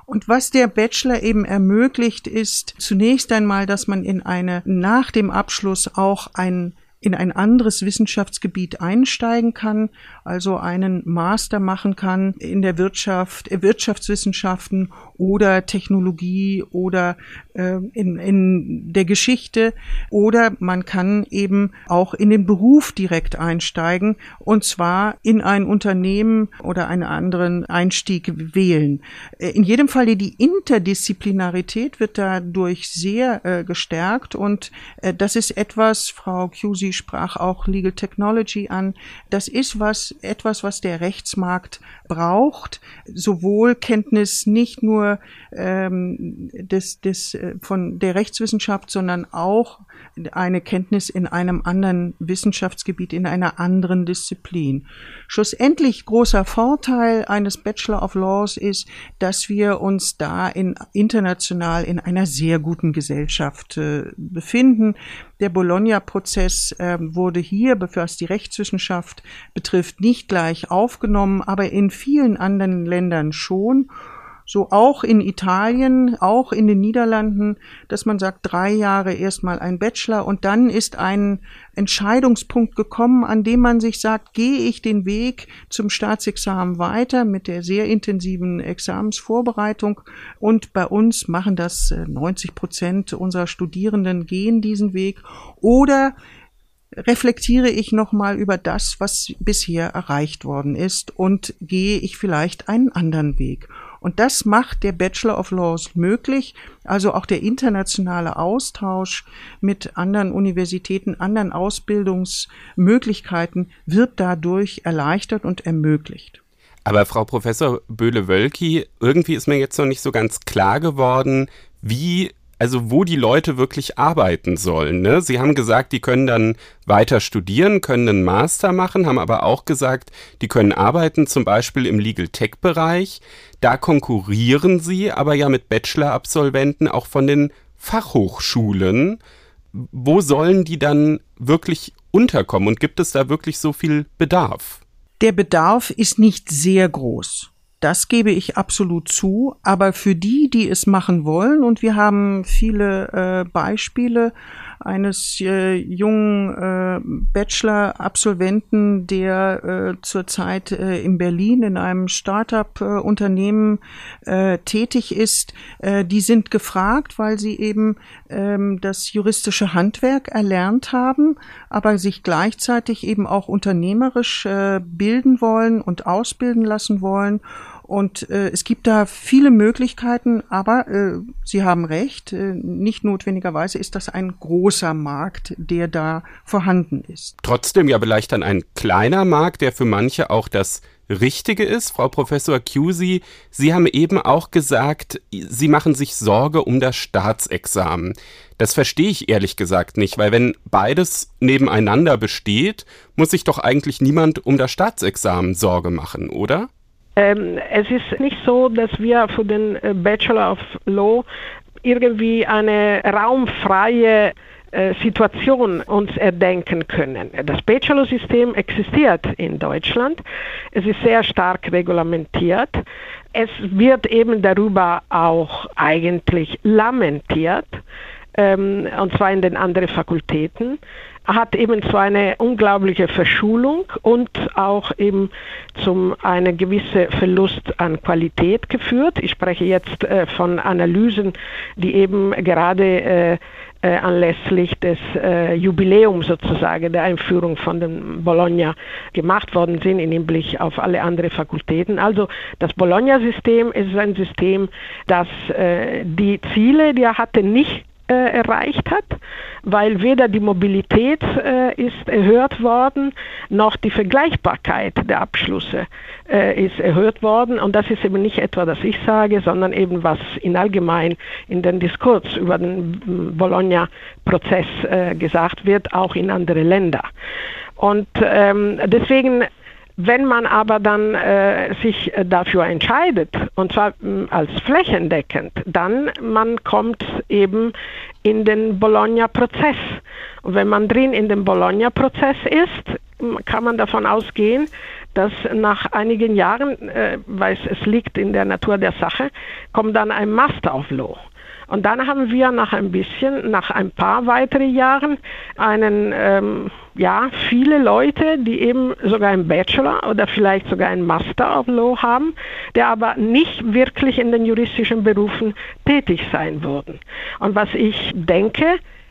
Und was der Bachelor eben ermöglicht, ist zunächst einmal, dass man in eine, nach dem Abschluss auch ein in ein anderes Wissenschaftsgebiet einsteigen kann, also einen Master machen kann in der Wirtschaft, äh, Wirtschaftswissenschaften oder Technologie oder äh, in, in der Geschichte oder man kann eben auch in den Beruf direkt einsteigen und zwar in ein Unternehmen oder einen anderen Einstieg wählen. Äh, in jedem Fall die Interdisziplinarität wird dadurch sehr äh, gestärkt und äh, das ist etwas, Frau Cusi Sie sprach auch Legal Technology an. Das ist was, etwas, was der Rechtsmarkt braucht. Sowohl Kenntnis nicht nur ähm, des, des, äh, von der Rechtswissenschaft, sondern auch eine Kenntnis in einem anderen Wissenschaftsgebiet, in einer anderen Disziplin. Schlussendlich großer Vorteil eines Bachelor of Laws ist, dass wir uns da in, international in einer sehr guten Gesellschaft äh, befinden. Der Bologna-Prozess äh, wurde hier, was die Rechtswissenschaft betrifft, nicht gleich aufgenommen, aber in vielen anderen Ländern schon so auch in Italien, auch in den Niederlanden, dass man sagt, drei Jahre erstmal ein Bachelor und dann ist ein Entscheidungspunkt gekommen, an dem man sich sagt, gehe ich den Weg zum Staatsexamen weiter mit der sehr intensiven Examensvorbereitung und bei uns machen das 90 äh, Prozent unserer Studierenden gehen diesen Weg oder reflektiere ich nochmal über das, was bisher erreicht worden ist und gehe ich vielleicht einen anderen Weg. Und das macht der Bachelor of Laws möglich, also auch der internationale Austausch mit anderen Universitäten, anderen Ausbildungsmöglichkeiten wird dadurch erleichtert und ermöglicht. Aber Frau Professor Böhle-Wölki, irgendwie ist mir jetzt noch nicht so ganz klar geworden, wie also wo die Leute wirklich arbeiten sollen. Ne? Sie haben gesagt, die können dann weiter studieren, können einen Master machen, haben aber auch gesagt, die können arbeiten, zum Beispiel im Legal Tech-Bereich. Da konkurrieren sie aber ja mit Bachelor-Absolventen auch von den Fachhochschulen. Wo sollen die dann wirklich unterkommen und gibt es da wirklich so viel Bedarf? Der Bedarf ist nicht sehr groß. Das gebe ich absolut zu. Aber für die, die es machen wollen, und wir haben viele äh, Beispiele, eines äh, jungen äh, Bachelor-Absolventen, der äh, zurzeit äh, in Berlin in einem Start-up-Unternehmen äh, tätig ist. Äh, die sind gefragt, weil sie eben ähm, das juristische Handwerk erlernt haben, aber sich gleichzeitig eben auch unternehmerisch äh, bilden wollen und ausbilden lassen wollen Und äh, es gibt da viele Möglichkeiten, aber äh, Sie haben recht, äh, nicht notwendigerweise ist das ein großer Markt, der da vorhanden ist. Trotzdem ja vielleicht dann ein kleiner Markt, der für manche auch das Richtige ist. Frau Professor Cusi, Sie haben eben auch gesagt, Sie machen sich Sorge um das Staatsexamen. Das verstehe ich ehrlich gesagt nicht, weil wenn beides nebeneinander besteht, muss sich doch eigentlich niemand um das Staatsexamen Sorge machen, oder? Ähm, es ist nicht so, dass wir für den äh, Bachelor of Law irgendwie eine raumfreie äh, Situation uns erdenken können. Das Bachelor-System existiert in Deutschland. Es ist sehr stark reglementiert. Es wird eben darüber auch eigentlich lamentiert, ähm, und zwar in den anderen Fakultäten hat eben zu einer unglaublichen Verschulung und auch eben zum einem gewissen Verlust an Qualität geführt. Ich spreche jetzt äh, von Analysen, die eben gerade äh, äh, anlässlich des äh, Jubiläums sozusagen der Einführung von dem Bologna gemacht worden sind im Hinblick auf alle anderen Fakultäten. Also das Bologna-System ist ein System, das äh, die Ziele, die er hatte, nicht erreicht hat, weil weder die Mobilität äh, ist erhöht worden, noch die Vergleichbarkeit der Abschlüsse äh, ist erhöht worden. Und das ist eben nicht etwa, das ich sage, sondern eben was in allgemein in den Diskurs über den Bologna-Prozess äh, gesagt wird, auch in andere Länder. Und ähm, deswegen wenn man aber dann äh, sich dafür entscheidet, und zwar mh, als flächendeckend, dann man kommt eben in den Bologna-Prozess. Und wenn man drin in dem Bologna-Prozess ist, kann man davon ausgehen, dass nach einigen Jahren, äh, weil es liegt in der Natur der Sache, kommt dann ein Master of Law. Und dann haben wir nach ein bisschen, nach ein paar weiteren Jahren, einen, ähm, ja, viele Leute, die eben sogar einen Bachelor oder vielleicht sogar einen Master of Law haben, der aber nicht wirklich in den juristischen Berufen tätig sein würden. Und was ich denke,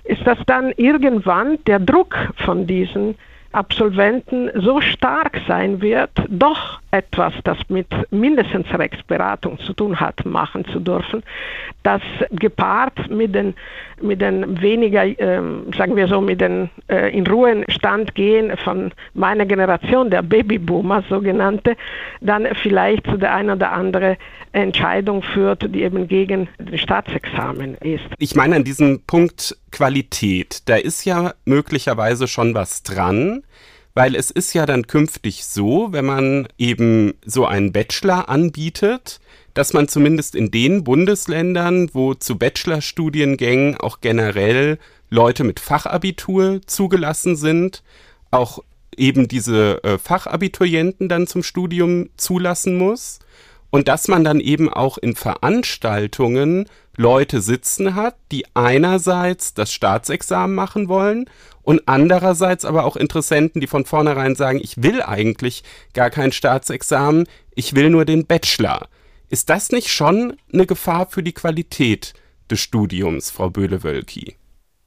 ist, dass dann irgendwann der Druck von diesen Absolventen so stark sein wird, doch etwas, das mit mindestens Rechtsberatung zu tun hat, machen zu dürfen, das gepaart mit den, mit den weniger, ähm, sagen wir so, mit den äh, in Ruhestand gehen von meiner Generation, der Babyboomer sogenannte, dann vielleicht zu der einen oder anderen Entscheidung führt, die eben gegen das Staatsexamen ist. Ich meine an diesem Punkt Qualität, da ist ja möglicherweise schon was dran weil es ist ja dann künftig so, wenn man eben so einen Bachelor anbietet, dass man zumindest in den Bundesländern, wo zu Bachelorstudiengängen auch generell Leute mit Fachabitur zugelassen sind, auch eben diese äh, Fachabiturienten dann zum Studium zulassen muss. Und dass man dann eben auch in Veranstaltungen Leute sitzen hat, die einerseits das Staatsexamen machen wollen und andererseits aber auch Interessenten, die von vornherein sagen, ich will eigentlich gar kein Staatsexamen, ich will nur den Bachelor. Ist das nicht schon eine Gefahr für die Qualität des Studiums, Frau Böhle-Wölki?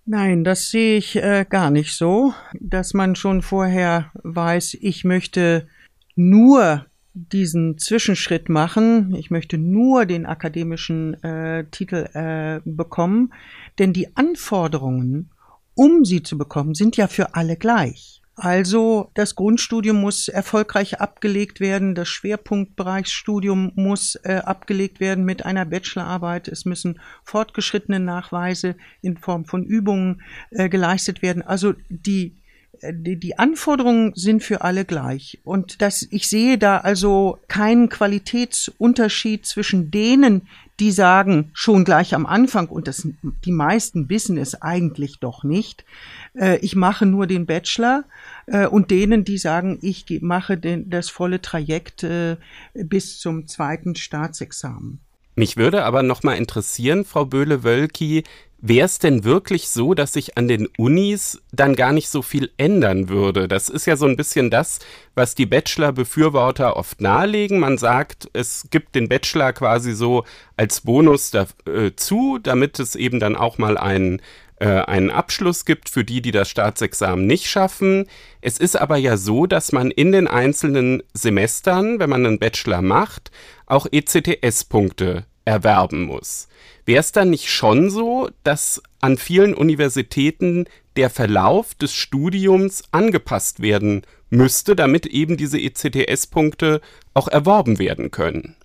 Nein, das sehe ich äh, gar nicht so, dass man schon vorher weiß, ich möchte nur diesen Zwischenschritt machen, ich möchte nur den akademischen äh, Titel äh, bekommen, denn die Anforderungen um sie zu bekommen, sind ja für alle gleich. Also das Grundstudium muss erfolgreich abgelegt werden, das Schwerpunktbereichsstudium muss äh, abgelegt werden mit einer Bachelorarbeit, es müssen fortgeschrittene Nachweise in Form von Übungen äh, geleistet werden. Also die die, die Anforderungen sind für alle gleich. Und das, ich sehe da also keinen Qualitätsunterschied zwischen denen, die sagen schon gleich am Anfang, und das, die meisten wissen es eigentlich doch nicht, äh, ich mache nur den Bachelor, äh, und denen, die sagen, ich mache den, das volle Trajekt äh, bis zum zweiten Staatsexamen. Mich würde aber noch mal interessieren, Frau Böhle-Wölki, wäre es denn wirklich so, dass sich an den Unis dann gar nicht so viel ändern würde? Das ist ja so ein bisschen das, was die Bachelor-Befürworter oft nahelegen. Man sagt, es gibt den Bachelor quasi so als Bonus dazu, äh, damit es eben dann auch mal einen äh, einen Abschluss gibt für die, die das Staatsexamen nicht schaffen. Es ist aber ja so, dass man in den einzelnen Semestern, wenn man einen Bachelor macht, auch ECTS-Punkte erwerben muss. Wäre es dann nicht schon so, dass an vielen Universitäten der Verlauf des Studiums angepasst werden müsste, damit eben diese ECTS-Punkte auch erworben werden können?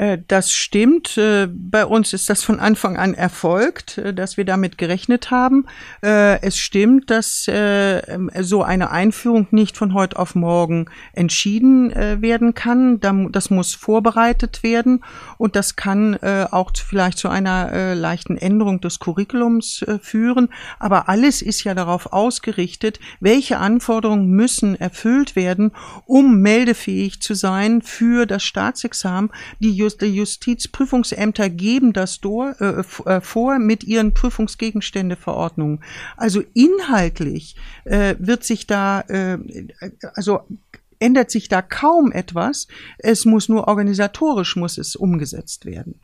Äh, das stimmt. Äh, bei uns ist das von Anfang an erfolgt, äh, dass wir damit gerechnet haben. Es stimmt, dass ähm, so eine Einführung nicht von heute auf morgen entschieden werden kann. Das muss vorbereitet werden und das kann auch vielleicht zu einer leichten Änderung des Curriculums führen. Aber alles ist ja darauf ausgerichtet, welche Anforderungen müssen erfüllt werden, um meldefähig zu sein für das Staatsexamen. Die Justizprüfungsämter geben das do, äh, äh, vor mit ihren Prüfungsgegenständeverordnungen. Also inhaltlich äh, wird sich da, äh, also ändert sich da kaum etwas. Es muss nur organisatorisch muss es umgesetzt werden.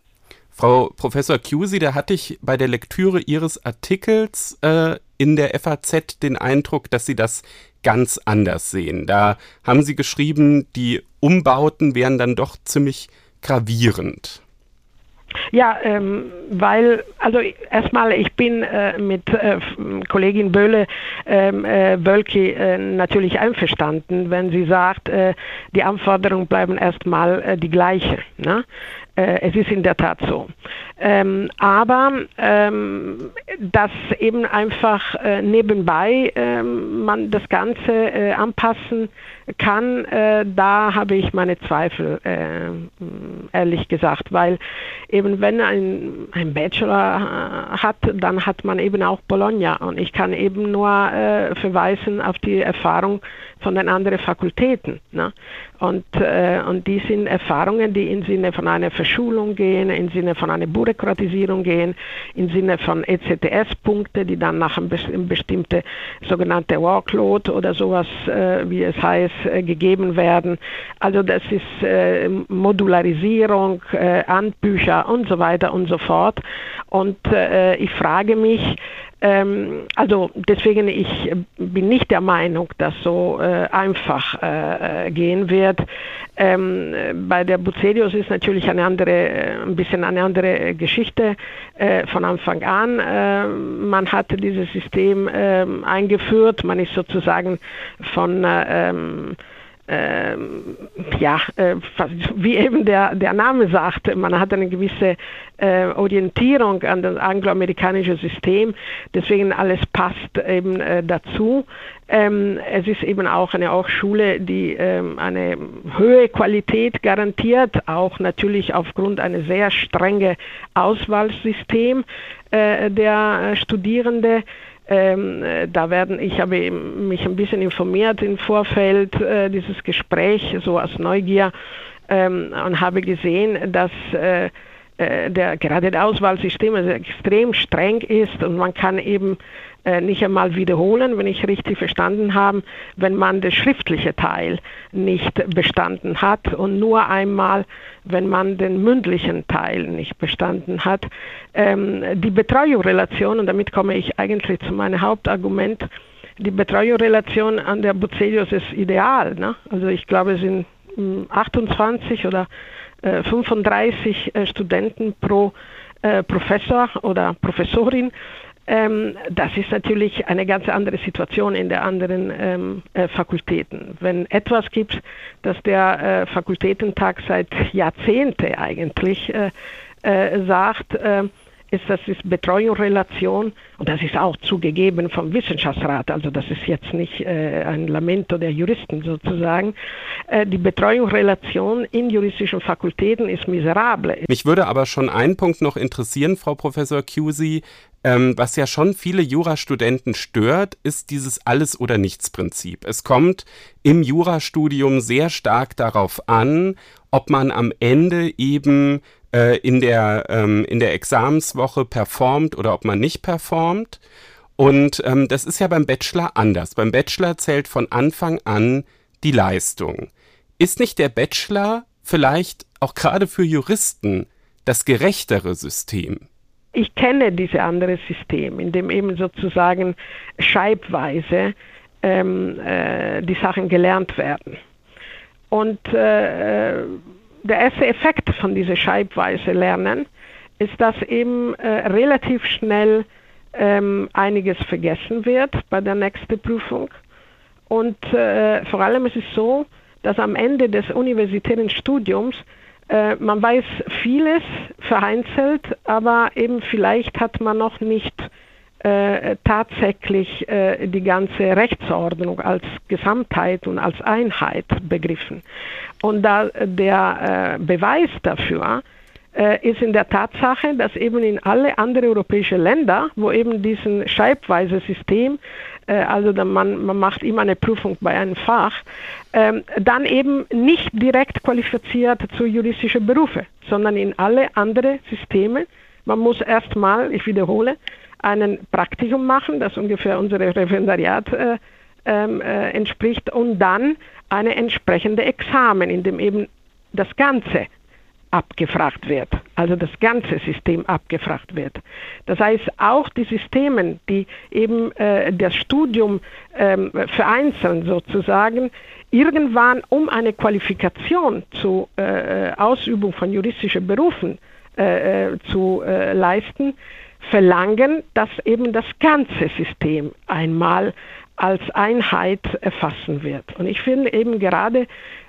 Frau Professor Cusi, da hatte ich bei der Lektüre Ihres Artikels äh, in der FAZ den Eindruck, dass Sie das ganz anders sehen. Da haben Sie geschrieben, die Umbauten wären dann doch ziemlich gravierend? Ja, ähm, weil, also erstmal, ich bin äh, mit äh, Kollegin Böhle, ähm, äh, Bölki äh, natürlich einverstanden, wenn sie sagt, äh, die Anforderungen bleiben erstmal äh, die gleiche. Ne? Es ist in der Tat so. Ähm, aber ähm, dass eben einfach nebenbei ähm, man das Ganze anpassen kann, äh, da habe ich meine Zweifel, äh, ehrlich gesagt, weil eben wenn ein, ein Bachelor äh, hat, dann hat man eben auch Bologna und ich kann eben nur äh, verweisen auf die Erfahrung von den anderen Fakultäten. Ne? Und, äh, und die sind Erfahrungen, die im Sinne von einer Verschulung gehen, im Sinne von einer Bürokratisierung gehen, im Sinne von ECTS-Punkte, die dann nach einem bestimmten sogenannten Workload oder sowas, äh, wie es heißt, äh, gegeben werden. Also das ist äh, Modularisierung, äh, Handbücher und so weiter und so fort. Und äh, ich frage mich, ähm, also deswegen, ich bin nicht der Meinung, dass so äh, einfach äh, gehen wird. Ähm, bei der Bucerius ist natürlich eine andere, ein bisschen eine andere Geschichte äh, von Anfang an. Äh, man hat dieses System ähm, eingeführt, man ist sozusagen von äh, ähm, ja, äh, wie eben der, der Name sagt, man hat eine gewisse äh, Orientierung an das angloamerikanische System, deswegen alles passt eben äh, dazu. Ähm, es ist eben auch eine Hochschule, die ähm, eine hohe Qualität garantiert, auch natürlich aufgrund eines sehr strengen Auswahlsystem äh, der Studierenden. Ähm, äh, da werden, ich habe mich ein bisschen informiert im Vorfeld äh, dieses Gespräch, so aus Neugier, ähm, und habe gesehen, dass äh, äh der, gerade das Auswahlsystem also extrem streng ist und man kann eben nicht einmal wiederholen, wenn ich richtig verstanden habe, wenn man den schriftlichen Teil nicht bestanden hat und nur einmal, wenn man den mündlichen Teil nicht bestanden hat. Ähm, die Betreuungsrelation, und damit komme ich eigentlich zu meinem Hauptargument, die Betreuungsrelation an der Bucelius ist ideal. Ne? Also ich glaube, es sind 28 hm, oder äh, 35 äh, Studenten pro äh, Professor oder Professorin ähm, das ist natürlich eine ganz andere Situation in der anderen ähm, äh, Fakultäten. Wenn etwas gibt, das der äh, Fakultätentag seit Jahrzehnten eigentlich äh, äh sagt, äh, ist das ist Betreuungsrelation und das ist auch zugegeben vom Wissenschaftsrat, also das ist jetzt nicht äh, ein Lamento der Juristen sozusagen. Äh, die Betreuungsrelation in juristischen Fakultäten ist miserabel. Mich würde aber schon ein Punkt noch interessieren, Frau Professor Cusi. Ähm, was ja schon viele Jurastudenten stört, ist dieses Alles- oder Nichts-Prinzip. Es kommt im Jurastudium sehr stark darauf an, ob man am Ende eben äh, in, der, ähm, in der Examenswoche performt oder ob man nicht performt. Und ähm, das ist ja beim Bachelor anders. Beim Bachelor zählt von Anfang an die Leistung. Ist nicht der Bachelor vielleicht auch gerade für Juristen das gerechtere System? ich kenne dieses andere System, in dem eben sozusagen scheibweise ähm, äh, die Sachen gelernt werden. Und äh, der erste Effekt von diesem scheibweise Lernen ist, dass eben äh, relativ schnell ähm, einiges vergessen wird bei der nächsten Prüfung. Und äh, vor allem ist es so, dass am Ende des universitären Studiums äh, man weiß vieles vereinzelt, aber eben vielleicht hat man noch nicht äh, tatsächlich äh, die ganze Rechtsordnung als Gesamtheit und als Einheit begriffen. Und da der äh, Beweis dafür äh, ist in der Tatsache, dass eben in alle anderen europäischen Länder, wo eben diesen scheibweise System, äh, also man, man macht immer eine Prüfung bei einem Fach, ähm, dann eben nicht direkt qualifiziert zu juristischen Berufen, sondern in alle anderen Systeme. Man muss erstmal, ich wiederhole, ein Praktikum machen, das ungefähr unserem Referendariat äh, ähm, äh, entspricht, und dann eine entsprechende Examen, in dem eben das Ganze abgefragt wird, also das ganze System abgefragt wird. Das heißt, auch die Systeme, die eben äh, das Studium ähm, vereinzeln sozusagen, irgendwann um eine Qualifikation zur äh, Ausübung von juristischen Berufen äh, äh zu äh, leisten, verlangen, dass eben das ganze System einmal als Einheit erfassen wird. Und ich finde eben gerade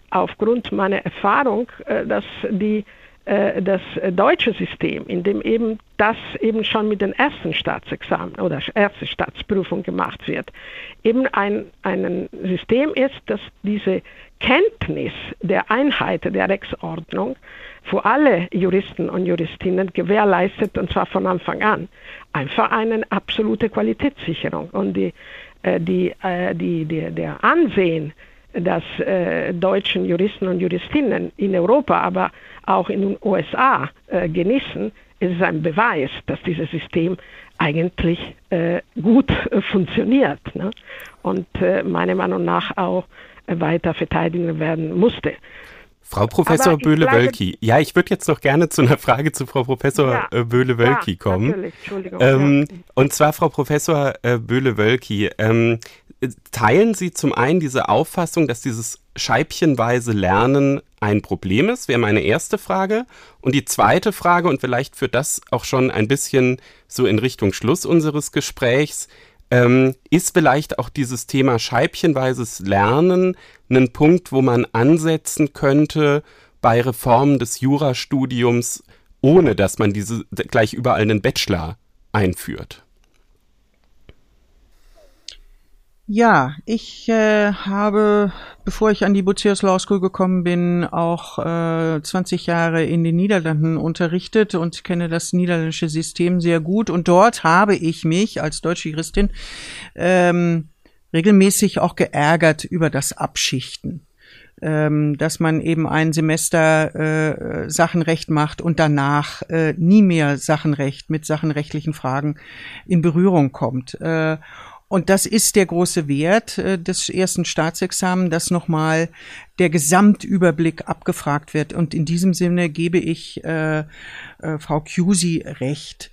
aufgrund meiner Erfahrung, äh, dass die äh, das deutsche System, in dem eben das eben schon mit den ersten Staatsexamen oder erste Staatsprüfung gemacht wird, eben ein, ein System ist, das diese Kenntnis der Einheit der Rechtsordnung für alle Juristen und Juristinnen gewährleistet, und zwar von Anfang an. Einfach eine absolute Qualitätssicherung. Und die, äh, die, die, die, der Ansehen das äh, deutschen Juristen und Juristinnen in Europa, aber auch in den USA äh, genießen, ist ein Beweis, dass dieses System eigentlich äh, gut äh, funktioniert ne? und äh, meiner Meinung nach auch weiter verteidigen werden musste. Frau Professor Böhle-Wölki, ja, ich würde jetzt noch gerne zu einer Frage zu Frau Professor ja, äh, Böhle-Wölki ja, kommen. Natürlich, Entschuldigung. Ähm, ja. Und zwar, Frau Professor äh, Böhle-Wölki, ähm, teilen Sie zum einen diese Auffassung, dass dieses scheibchenweise Lernen ein Problem ist, wäre meine erste Frage. Und die zweite Frage, und vielleicht führt das auch schon ein bisschen so in Richtung Schluss unseres Gesprächs, ähm, ist vielleicht auch dieses Thema scheibchenweises Lernen ein Punkt, wo man ansetzen könnte bei Reformen des Jurastudiums, ohne dass man diese gleich überall einen Bachelor einführt? Ja, ich äh, habe, bevor ich an die Bucerius Law School gekommen bin, auch äh, 20 Jahre in den Niederlanden unterrichtet und kenne das niederländische System sehr gut. Und dort habe ich mich als deutsche Juristin ähm, regelmäßig auch geärgert über das Abschichten. Ähm, dass man eben ein Semester äh, Sachenrecht macht und danach äh, nie mehr Sachenrecht mit sachenrechtlichen Fragen in Berührung kommt. Äh, und das ist der große Wert äh, des ersten Staatsexamens, dass nochmal der Gesamtüberblick abgefragt wird. Und in diesem Sinne gebe ich äh, äh, Frau Cusi recht.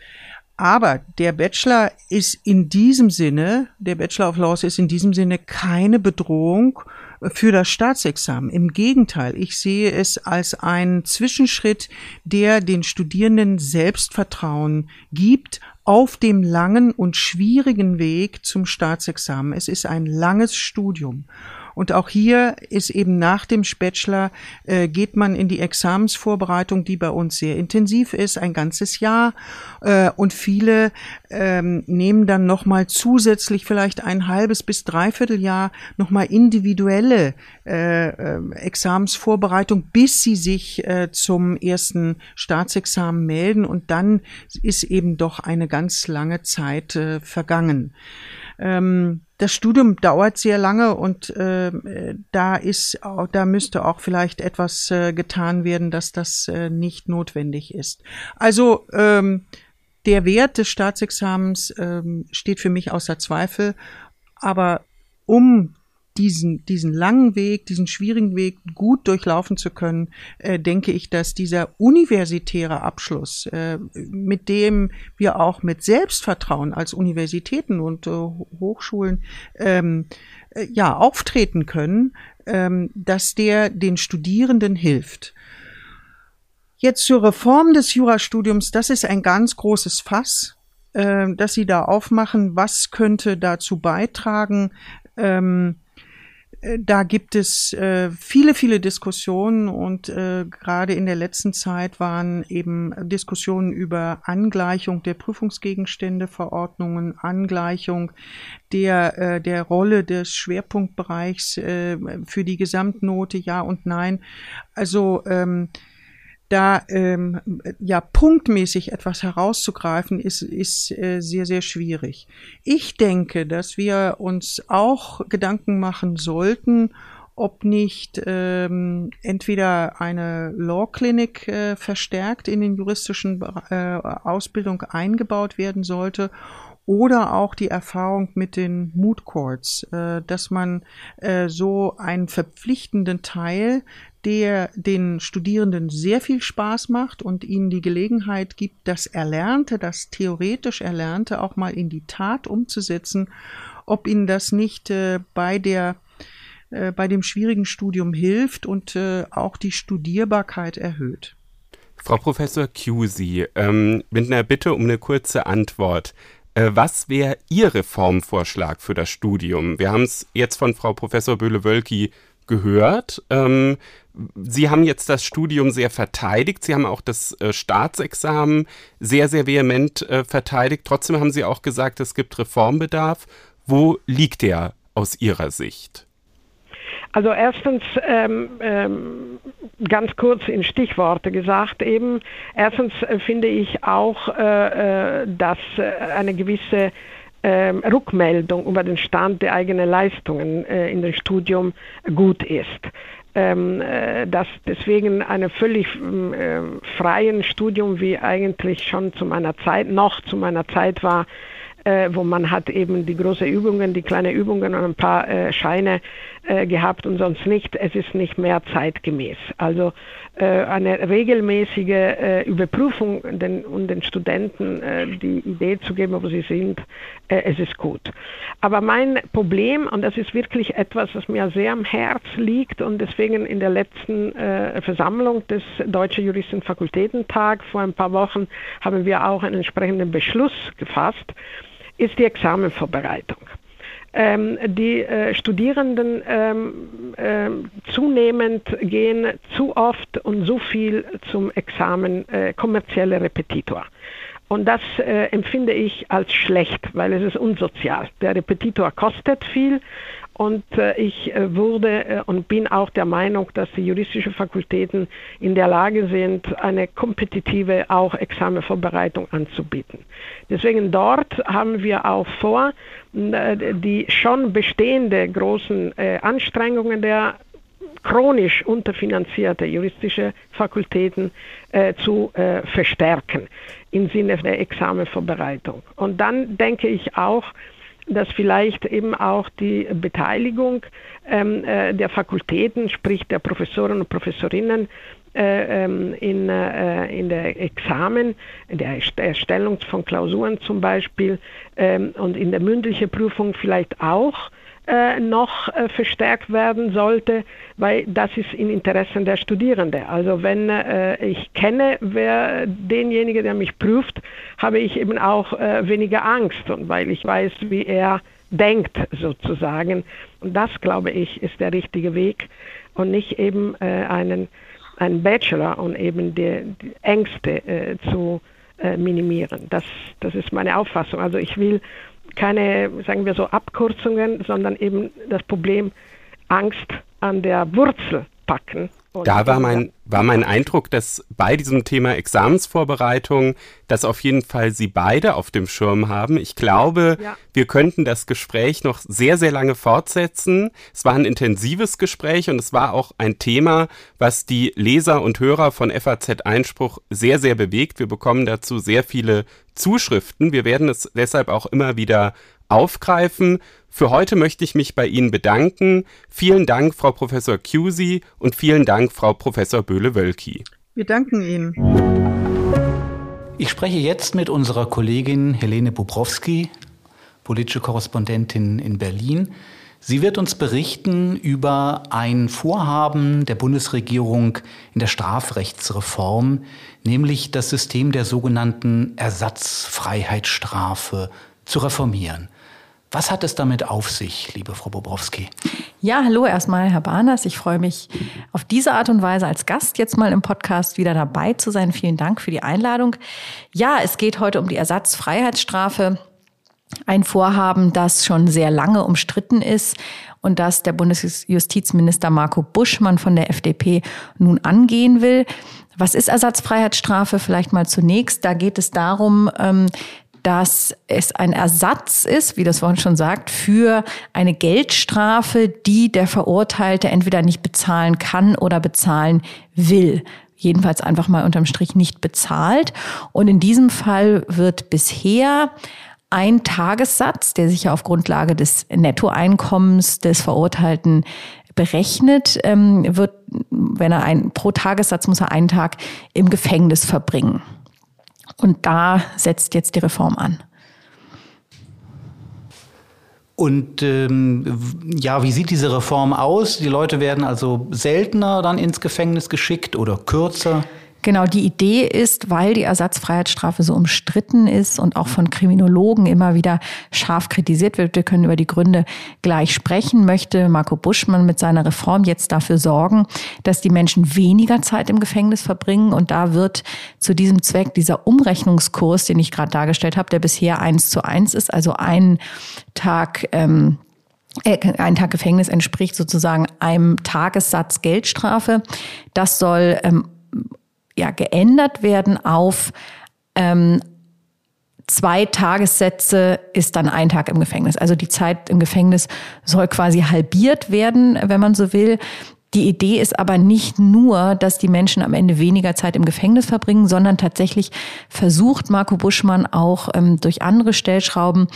Aber der Bachelor ist in diesem Sinne, der Bachelor of Laws ist in diesem Sinne keine Bedrohung für das Staatsexamen. Im Gegenteil, ich sehe es als einen Zwischenschritt, der den Studierenden Selbstvertrauen gibt, auf dem langen und schwierigen Weg zum Staatsexamen. Es ist ein langes Studium. Und auch hier ist eben nach dem Bachelor äh, geht man in die Examensvorbereitung, die bei uns sehr intensiv ist, ein ganzes Jahr. Äh, und viele ähm, nehmen dann nochmal zusätzlich vielleicht ein halbes bis dreiviertel Jahr nochmal individuelle äh, äh, Examensvorbereitung, bis sie sich äh, zum ersten Staatsexamen melden. Und dann ist eben doch eine ganz lange Zeit äh, vergangen. Ähm, das Studium dauert sehr lange und äh, da ist, da müsste auch vielleicht etwas äh, getan werden, dass das äh, nicht notwendig ist. Also ähm, der Wert des Staatsexamens ähm, steht für mich außer Zweifel, aber um diesen, diesen langen Weg, diesen schwierigen Weg gut durchlaufen zu können, äh, denke ich, dass dieser universitäre Abschluss, äh, mit dem wir auch mit Selbstvertrauen als Universitäten und äh, Hochschulen ähm, äh, ja auftreten können, ähm, dass der den Studierenden hilft. Jetzt zur Reform des Jurastudiums, das ist ein ganz großes Fass, äh, dass Sie da aufmachen. Was könnte dazu beitragen? Ähm, äh, da gibt es äh, viele, viele Diskussionen und äh, gerade in der letzten Zeit waren eben Diskussionen über Angleichung der Prüfungsgegenstände, Verordnungen, Angleichung der, äh, der Rolle des Schwerpunktbereichs äh, für die Gesamtnote, ja und nein. Also ähm, da ähm, ja punktmäßig etwas herauszugreifen, ist, ist äh, sehr, sehr schwierig. Ich denke, dass wir uns auch Gedanken machen sollten, ob nicht ähm, entweder eine Law Clinic äh, verstärkt in den juristischen äh, Ausbildung eingebaut werden sollte oder auch die Erfahrung mit den Mood Courts, äh, dass man äh, so einen verpflichtenden Teil der den Studierenden sehr viel Spaß macht und ihnen die Gelegenheit gibt, das Erlernte, das theoretisch Erlernte auch mal in die Tat umzusetzen, ob ihnen das nicht äh, bei der äh, bei dem schwierigen Studium hilft und äh, auch die Studierbarkeit erhöht. Frau Professor Cusi, ähm, mit einer Bitte um eine kurze Antwort. Äh, was wäre Ihr Reformvorschlag für das Studium? Wir haben es jetzt von Frau Professor Böhle-Wölki gehört. Ähm, Sie haben jetzt das Studium sehr verteidigt. Sie haben auch das äh, Staatsexamen sehr, sehr vehement äh, verteidigt. Trotzdem haben Sie auch gesagt, es gibt Reformbedarf. Wo liegt der aus Ihrer Sicht? Also erstens ähm, ähm, ganz kurz in Stichworte gesagt eben. Erstens äh, finde ich auch, äh, äh dass äh, eine gewisse ähm, Rückmeldung über den Stand der eigenen Leistungen äh, in dem Studium gut ist. Ähm, äh, dass deswegen einem völlig äh, freien Studium, wie eigentlich schon zu meiner Zeit, noch zu meiner Zeit war, äh, wo man hat eben die großen Übungen, die kleinen Übungen und ein paar äh, Scheine äh, gehabt und sonst nicht. Es ist nicht mehr zeitgemäß. Also äh, eine regelmäßige äh, Überprüfung den, und den Studenten äh, die Idee zu geben, wo sie sind, es ist gut. Aber mein Problem, und das ist wirklich etwas, was mir sehr am Herz liegt und deswegen in der letzten Versammlung des Deutschen Juristenfakultätentag vor ein paar Wochen haben wir auch einen entsprechenden Beschluss gefasst, ist die Examenvorbereitung. Ähm, die äh, Studierenden ähm, äh, zunehmend gehen zu oft und so viel zum Examen äh, kommerzielle Repetitor. Und das äh, empfinde ich als schlecht, weil es ist unsozial. Der Repetitor kostet viel und äh, ich äh, wurde äh, und bin auch der Meinung, dass die juristischen Fakultäten in der Lage sind, eine kompetitive auch Examenvorbereitung anzubieten. Deswegen dort haben wir auch vor, die schon bestehende großen Anstrengungen der chronisch unterfinanzierte juristische Fakultäten äh, zu äh, verstärken im Sinne der Examenvorbereitung. Und dann denke ich auch, dass vielleicht eben auch die Beteiligung ähm, äh, der Fakultäten, sprich der Professoren und Professorinnen, äh, ähm, in, äh, in der Examen, in der Erstellung von Klausuren zum Beispiel ähm, und in der mündlichen Prüfung vielleicht auch äh, noch äh, verstärkt werden sollte, weil das ist in Interessen der Studierenden. Also wenn äh, ich kenne, wer denjenigen, der mich prüft, habe ich eben auch äh, weniger Angst und weil ich weiß, wie er denkt sozusagen. Und das, glaube ich, ist der richtige Weg und nicht eben äh, einen, einen Bachelor und eben die, die Ängste äh, zu minimieren. Das, das ist meine Auffassung. Also ich will keine, sagen wir so, Abkürzungen, sondern eben das Problem Angst an der Wurzel packen da war mein, war mein Eindruck, dass bei diesem Thema Examensvorbereitung, dass auf jeden Fall Sie beide auf dem Schirm haben. Ich glaube, ja. wir könnten das Gespräch noch sehr, sehr lange fortsetzen. Es war ein intensives Gespräch und es war auch ein Thema, was die Leser und Hörer von FAZ Einspruch sehr, sehr bewegt. Wir bekommen dazu sehr viele Zuschriften. Wir werden es deshalb auch immer wieder aufgreifen. Für heute möchte ich mich bei Ihnen bedanken. Vielen Dank, Frau Professor Cusi und vielen Dank, Frau Professor Böhle-Wölki. Wir danken Ihnen. Ich spreche jetzt mit unserer Kollegin Helene Bubrowski, politische Korrespondentin in Berlin. Sie wird uns berichten über ein Vorhaben der Bundesregierung in der Strafrechtsreform, nämlich das System der sogenannten Ersatzfreiheitsstrafe zu reformieren. Was hat es damit auf sich, liebe Frau Bobrowski? Ja, hallo erstmal, Herr Barners. Ich freue mich auf diese Art und Weise als Gast jetzt mal im Podcast wieder dabei zu sein. Vielen Dank für die Einladung. Ja, es geht heute um die Ersatzfreiheitsstrafe. Ein Vorhaben, das schon sehr lange umstritten ist und das der Bundesjustizminister Marco Buschmann von der FDP nun angehen will. Was ist Ersatzfreiheitsstrafe? Vielleicht mal zunächst. Da geht es darum, ähm, dass es ein Ersatz ist, wie das Wort schon sagt, für eine Geldstrafe, die der Verurteilte entweder nicht bezahlen kann oder bezahlen will jedenfalls einfach mal unterm Strich nicht bezahlt. Und in diesem Fall wird bisher ein Tagessatz, der sich ja auf Grundlage des Nettoeinkommens des Verurteilten berechnet, ähm, wird, wenn er ein, pro Tagessatz muss er einen Tag im Gefängnis verbringen. Und da setzt jetzt die Reform an. Und ähm, ja, wie sieht diese Reform aus? Die Leute werden also seltener dann ins Gefängnis geschickt oder kürzer? Genau, die Idee ist, weil die Ersatzfreiheitsstrafe so umstritten ist und auch von Kriminologen immer wieder scharf kritisiert wird, wir können über die Gründe gleich sprechen, möchte Marco Buschmann mit seiner Reform jetzt dafür sorgen, dass die Menschen weniger Zeit im Gefängnis verbringen. Und da wird zu diesem Zweck dieser Umrechnungskurs, den ich gerade dargestellt habe, der bisher eins zu eins ist, also ein Tag ähm, äh, ein Tag Gefängnis entspricht sozusagen einem Tagessatz Geldstrafe. Das soll ähm, ja, geändert werden auf ähm, zwei Tagessätze ist dann ein Tag im Gefängnis. Also die Zeit im Gefängnis soll quasi halbiert werden, wenn man so will. Die Idee ist aber nicht nur, dass die Menschen am Ende weniger Zeit im Gefängnis verbringen, sondern tatsächlich versucht Marco Buschmann auch ähm, durch andere Stellschrauben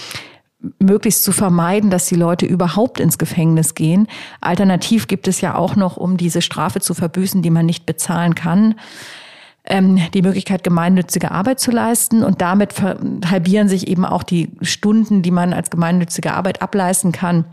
möglichst zu vermeiden, dass die Leute überhaupt ins Gefängnis gehen. Alternativ gibt es ja auch noch, um diese Strafe zu verbüßen, die man nicht bezahlen kann, ähm, die Möglichkeit, gemeinnützige Arbeit zu leisten. Und damit halbieren sich eben auch die Stunden, die man als gemeinnützige Arbeit ableisten kann.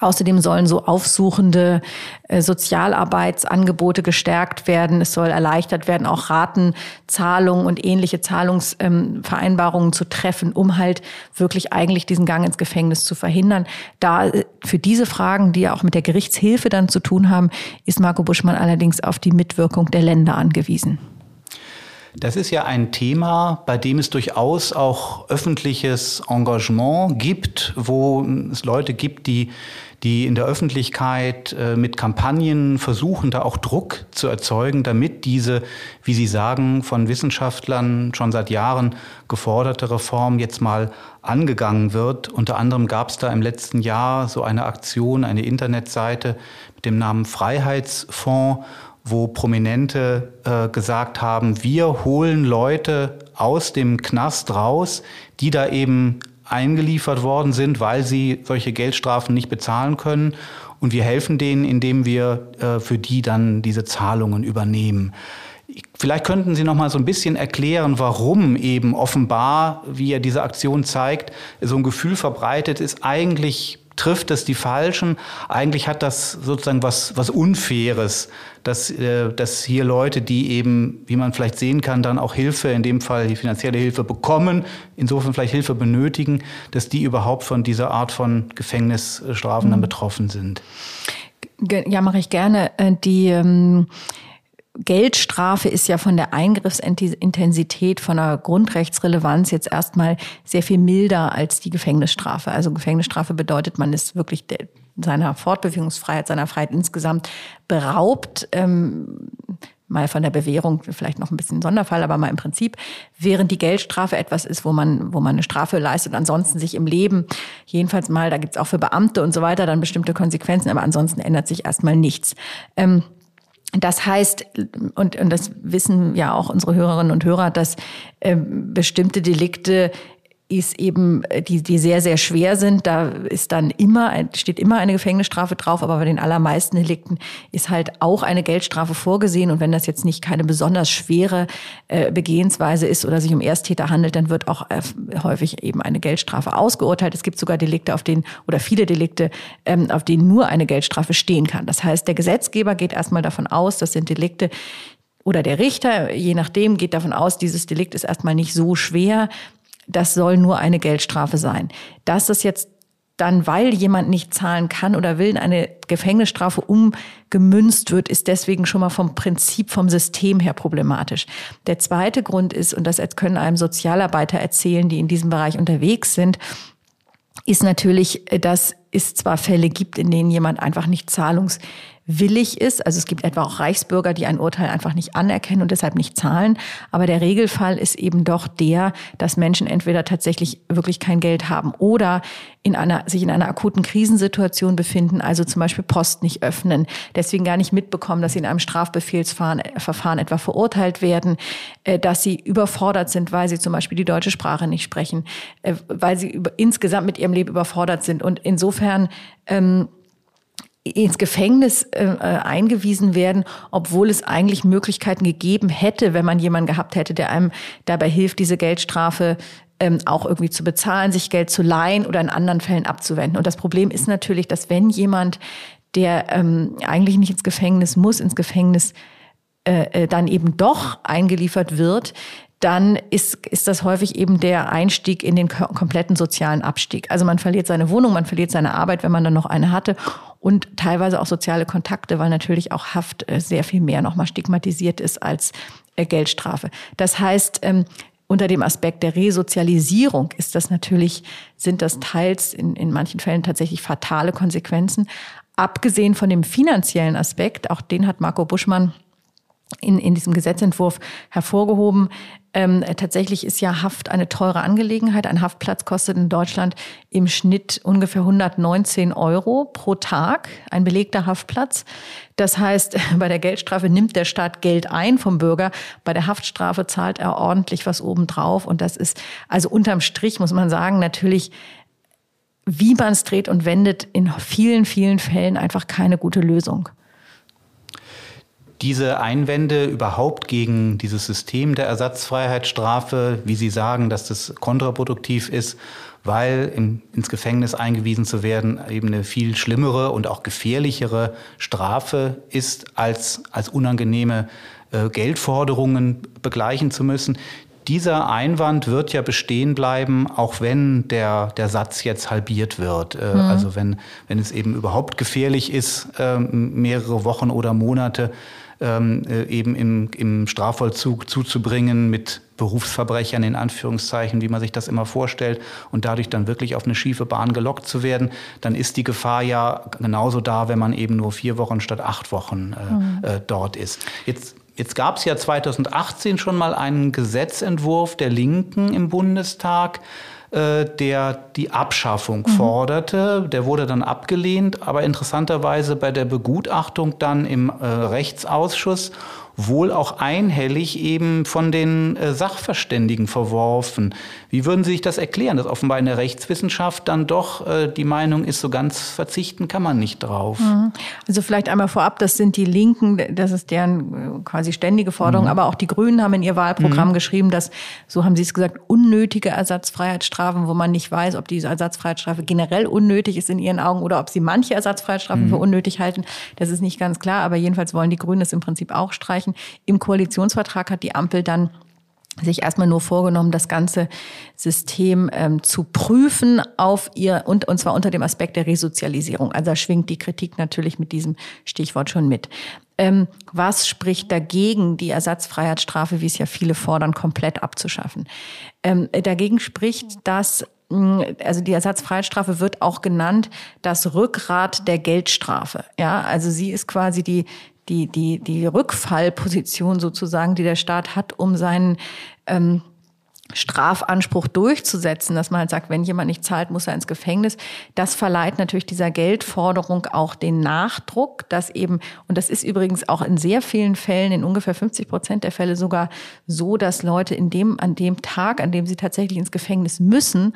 Außerdem sollen so aufsuchende äh, Sozialarbeitsangebote gestärkt werden. Es soll erleichtert werden, auch Ratenzahlungen und ähnliche Zahlungsvereinbarungen ähm, zu treffen, um halt wirklich eigentlich diesen Gang ins Gefängnis zu verhindern. Da äh, für diese Fragen, die ja auch mit der Gerichtshilfe dann zu tun haben, ist Marco Buschmann allerdings auf die Mitwirkung der Länder angewiesen. Das ist ja ein Thema, bei dem es durchaus auch öffentliches Engagement gibt, wo es Leute gibt, die, die in der Öffentlichkeit äh, mit Kampagnen versuchen, da auch Druck zu erzeugen, damit diese, wie Sie sagen, von Wissenschaftlern schon seit Jahren geforderte Reform jetzt mal angegangen wird. Unter anderem gab es da im letzten Jahr so eine Aktion, eine Internetseite mit dem Namen Freiheitsfonds wo Prominente äh, gesagt haben, wir holen Leute aus dem Knast raus, die da eben eingeliefert worden sind, weil sie solche Geldstrafen nicht bezahlen können. Und wir helfen denen, indem wir äh, für die dann diese Zahlungen übernehmen. Vielleicht könnten Sie noch mal so ein bisschen erklären, warum eben offenbar, wie er diese Aktion zeigt, so ein Gefühl verbreitet ist, eigentlich trifft es die Falschen. Eigentlich hat das sozusagen was, was Unfaires, dass, äh, dass hier Leute, die eben, wie man vielleicht sehen kann, dann auch Hilfe, in dem Fall die finanzielle Hilfe bekommen, insofern vielleicht Hilfe benötigen, dass die überhaupt von dieser Art von Gefängnisstrafen dann mhm. betroffen sind. Ja, mache ich gerne. Äh, die ähm Geldstrafe ist ja von der Eingriffsintensität, von der Grundrechtsrelevanz jetzt erstmal sehr viel milder als die Gefängnisstrafe. Also Gefängnisstrafe bedeutet, man ist wirklich seiner Fortbewegungsfreiheit, seiner Freiheit insgesamt beraubt. Ähm, mal von der Bewährung vielleicht noch ein bisschen Sonderfall, aber mal im Prinzip, während die Geldstrafe etwas ist, wo man, wo man eine Strafe leistet, ansonsten sich im Leben, jedenfalls mal, da gibt's auch für Beamte und so weiter dann bestimmte Konsequenzen, aber ansonsten ändert sich erstmal nichts. Ähm, das heißt, und, und das wissen ja auch unsere Hörerinnen und Hörer, dass äh, bestimmte Delikte ist eben, äh, die, die sehr, sehr schwer sind. Da ist dann immer, steht immer eine Gefängnisstrafe drauf, aber bei den allermeisten Delikten ist halt auch eine Geldstrafe vorgesehen. Und wenn das jetzt nicht keine besonders schwere äh, Begehensweise ist oder sich um Ersttäter handelt, dann wird auch äh, häufig eben eine Geldstrafe ausgeurteilt. Es gibt sogar Delikte, auf denen, oder viele Delikte, ähm, auf denen nur eine Geldstrafe stehen kann. Das heißt, der Gesetzgeber geht erstmal davon aus, das sind Delikte, oder der Richter, je nachdem, geht davon aus, dieses Delikt ist erstmal nicht so schwer, das soll nur eine Geldstrafe sein. Dass das jetzt dann, weil jemand nicht zahlen kann oder will, eine Gefängnisstrafe umgemünzt wird, ist deswegen schon mal vom Prinzip, vom System her problematisch. Der zweite Grund ist, und das können einem Sozialarbeiter erzählen, die in diesem Bereich unterwegs sind, ist natürlich, dass es zwar Fälle gibt, in denen jemand einfach nicht zahlungs willig ist. Also es gibt etwa auch Reichsbürger, die ein Urteil einfach nicht anerkennen und deshalb nicht zahlen. Aber der Regelfall ist eben doch der, dass Menschen entweder tatsächlich wirklich kein Geld haben oder in einer, sich in einer akuten Krisensituation befinden, also zum Beispiel Post nicht öffnen, deswegen gar nicht mitbekommen, dass sie in einem Strafbefehlsverfahren etwa verurteilt werden, äh, dass sie überfordert sind, weil sie zum Beispiel die deutsche Sprache nicht sprechen, äh, weil sie insgesamt mit ihrem Leben überfordert sind. Und insofern ähm, ins Gefängnis äh, äh, eingewiesen werden, obwohl es eigentlich Möglichkeiten gegeben hätte, wenn man jemanden gehabt hätte, der einem dabei hilft, diese Geldstrafe ähm, auch irgendwie zu bezahlen, sich Geld zu leihen oder in anderen Fällen abzuwenden. Und das Problem ist natürlich, dass wenn jemand, der ähm, eigentlich nicht ins Gefängnis muss, ins Gefängnis äh, äh dann eben doch eingeliefert wird, dann ist, ist das häufig eben der Einstieg in den kompletten sozialen Abstieg. Also man verliert seine Wohnung, man verliert seine Arbeit, wenn man dann noch eine hatte und teilweise auch soziale Kontakte, weil natürlich auch Haft äh, sehr viel mehr nochmal stigmatisiert ist als äh, Geldstrafe. Das heißt, ähm, unter dem Aspekt der Resozialisierung ist das natürlich, sind das teils in, in manchen Fällen tatsächlich fatale Konsequenzen. Abgesehen von dem finanziellen Aspekt, auch den hat Marco Buschmann in, in diesem Gesetzentwurf hervorgehoben. Ähm, tatsächlich ist ja Haft eine teure Angelegenheit. Ein Haftplatz kostet in Deutschland im Schnitt ungefähr 119 Euro pro Tag, ein belegter Haftplatz. Das heißt, *laughs* bei der Geldstrafe nimmt der Staat Geld ein vom Bürger, bei der Haftstrafe zahlt er ordentlich was obendrauf. Und das ist, also unterm Strich muss man sagen, natürlich wie man es dreht und wendet, in vielen, vielen Fällen einfach keine gute Lösung diese Einwände überhaupt gegen dieses System der Ersatzfreiheitsstrafe, wie Sie sagen, dass das kontraproduktiv ist, weil im, ins Gefängnis eingewiesen zu werden eben eine viel schlimmere und auch gefährlichere Strafe ist, als, als unangenehme äh, Geldforderungen begleichen zu müssen. Dieser Einwand wird ja bestehen bleiben, auch wenn der, der Satz jetzt halbiert wird. Äh, mhm. Also wenn, wenn es eben überhaupt gefährlich ist, äh, mehrere Wochen oder Monate ähm, äh, eben im, im Strafvollzug zuzubringen mit Berufsverbrechern in Anführungszeichen, wie man sich das immer vorstellt, und dadurch dann wirklich auf eine schiefe Bahn gelockt zu werden, dann ist die Gefahr ja genauso da, wenn man eben nur vier Wochen statt acht Wochen äh, mhm. äh, dort ist. Jetzt Jetzt gab es ja 2018 schon mal einen Gesetzentwurf der Linken im Bundestag, der die Abschaffung mhm. forderte. Der wurde dann abgelehnt, aber interessanterweise bei der Begutachtung dann im äh, Rechtsausschuss wohl auch einhellig eben von den äh, Sachverständigen verworfen. Wie würden Sie sich das erklären, dass offenbar in der Rechtswissenschaft dann doch äh, die Meinung ist, so ganz verzichten kann man nicht drauf? Mhm. Also vielleicht einmal vorab, das sind die Linken, das ist deren äh, quasi ständige Forderung, mhm. aber auch die Grünen haben in ihr Wahlprogramm mhm. geschrieben, dass, so haben sie es gesagt, unnötige Ersatzfreiheitsstrafen, wo man nicht weiß, ob diese Ersatzfreiheitsstrafe generell unnötig ist in ihren Augen oder ob sie manche Ersatzfreiheitsstrafen mhm. für unnötig halten. Das ist nicht ganz klar, aber jedenfalls wollen die Grünen es im Prinzip auch streichen erreichen. Im Koalitionsvertrag hat die Ampel dann sich erstmal nur vorgenommen, das ganze System ähm, zu prüfen auf ihr und, und zwar unter dem Aspekt der Resozialisierung. Also da schwingt die Kritik natürlich mit diesem Stichwort schon mit. Ähm, was spricht dagegen, die Ersatzfreiheitsstrafe, wie es ja viele fordern, komplett abzuschaffen? Ähm, dagegen spricht, dass also die Ersatzfreiheitsstrafe wird auch genannt das Rückgrat der Geldstrafe. Ja, also sie ist quasi die die, die, die Rückfallposition sozusagen, die der Staat hat, um seinen ähm, Strafanspruch durchzusetzen, dass man halt sagt, wenn jemand nicht zahlt, muss er ins Gefängnis. Das verleiht natürlich dieser Geldforderung auch den Nachdruck, dass eben, und das ist übrigens auch in sehr vielen Fällen, in ungefähr 50 Prozent der Fälle sogar so, dass Leute in dem, an dem Tag, an dem sie tatsächlich ins Gefängnis müssen,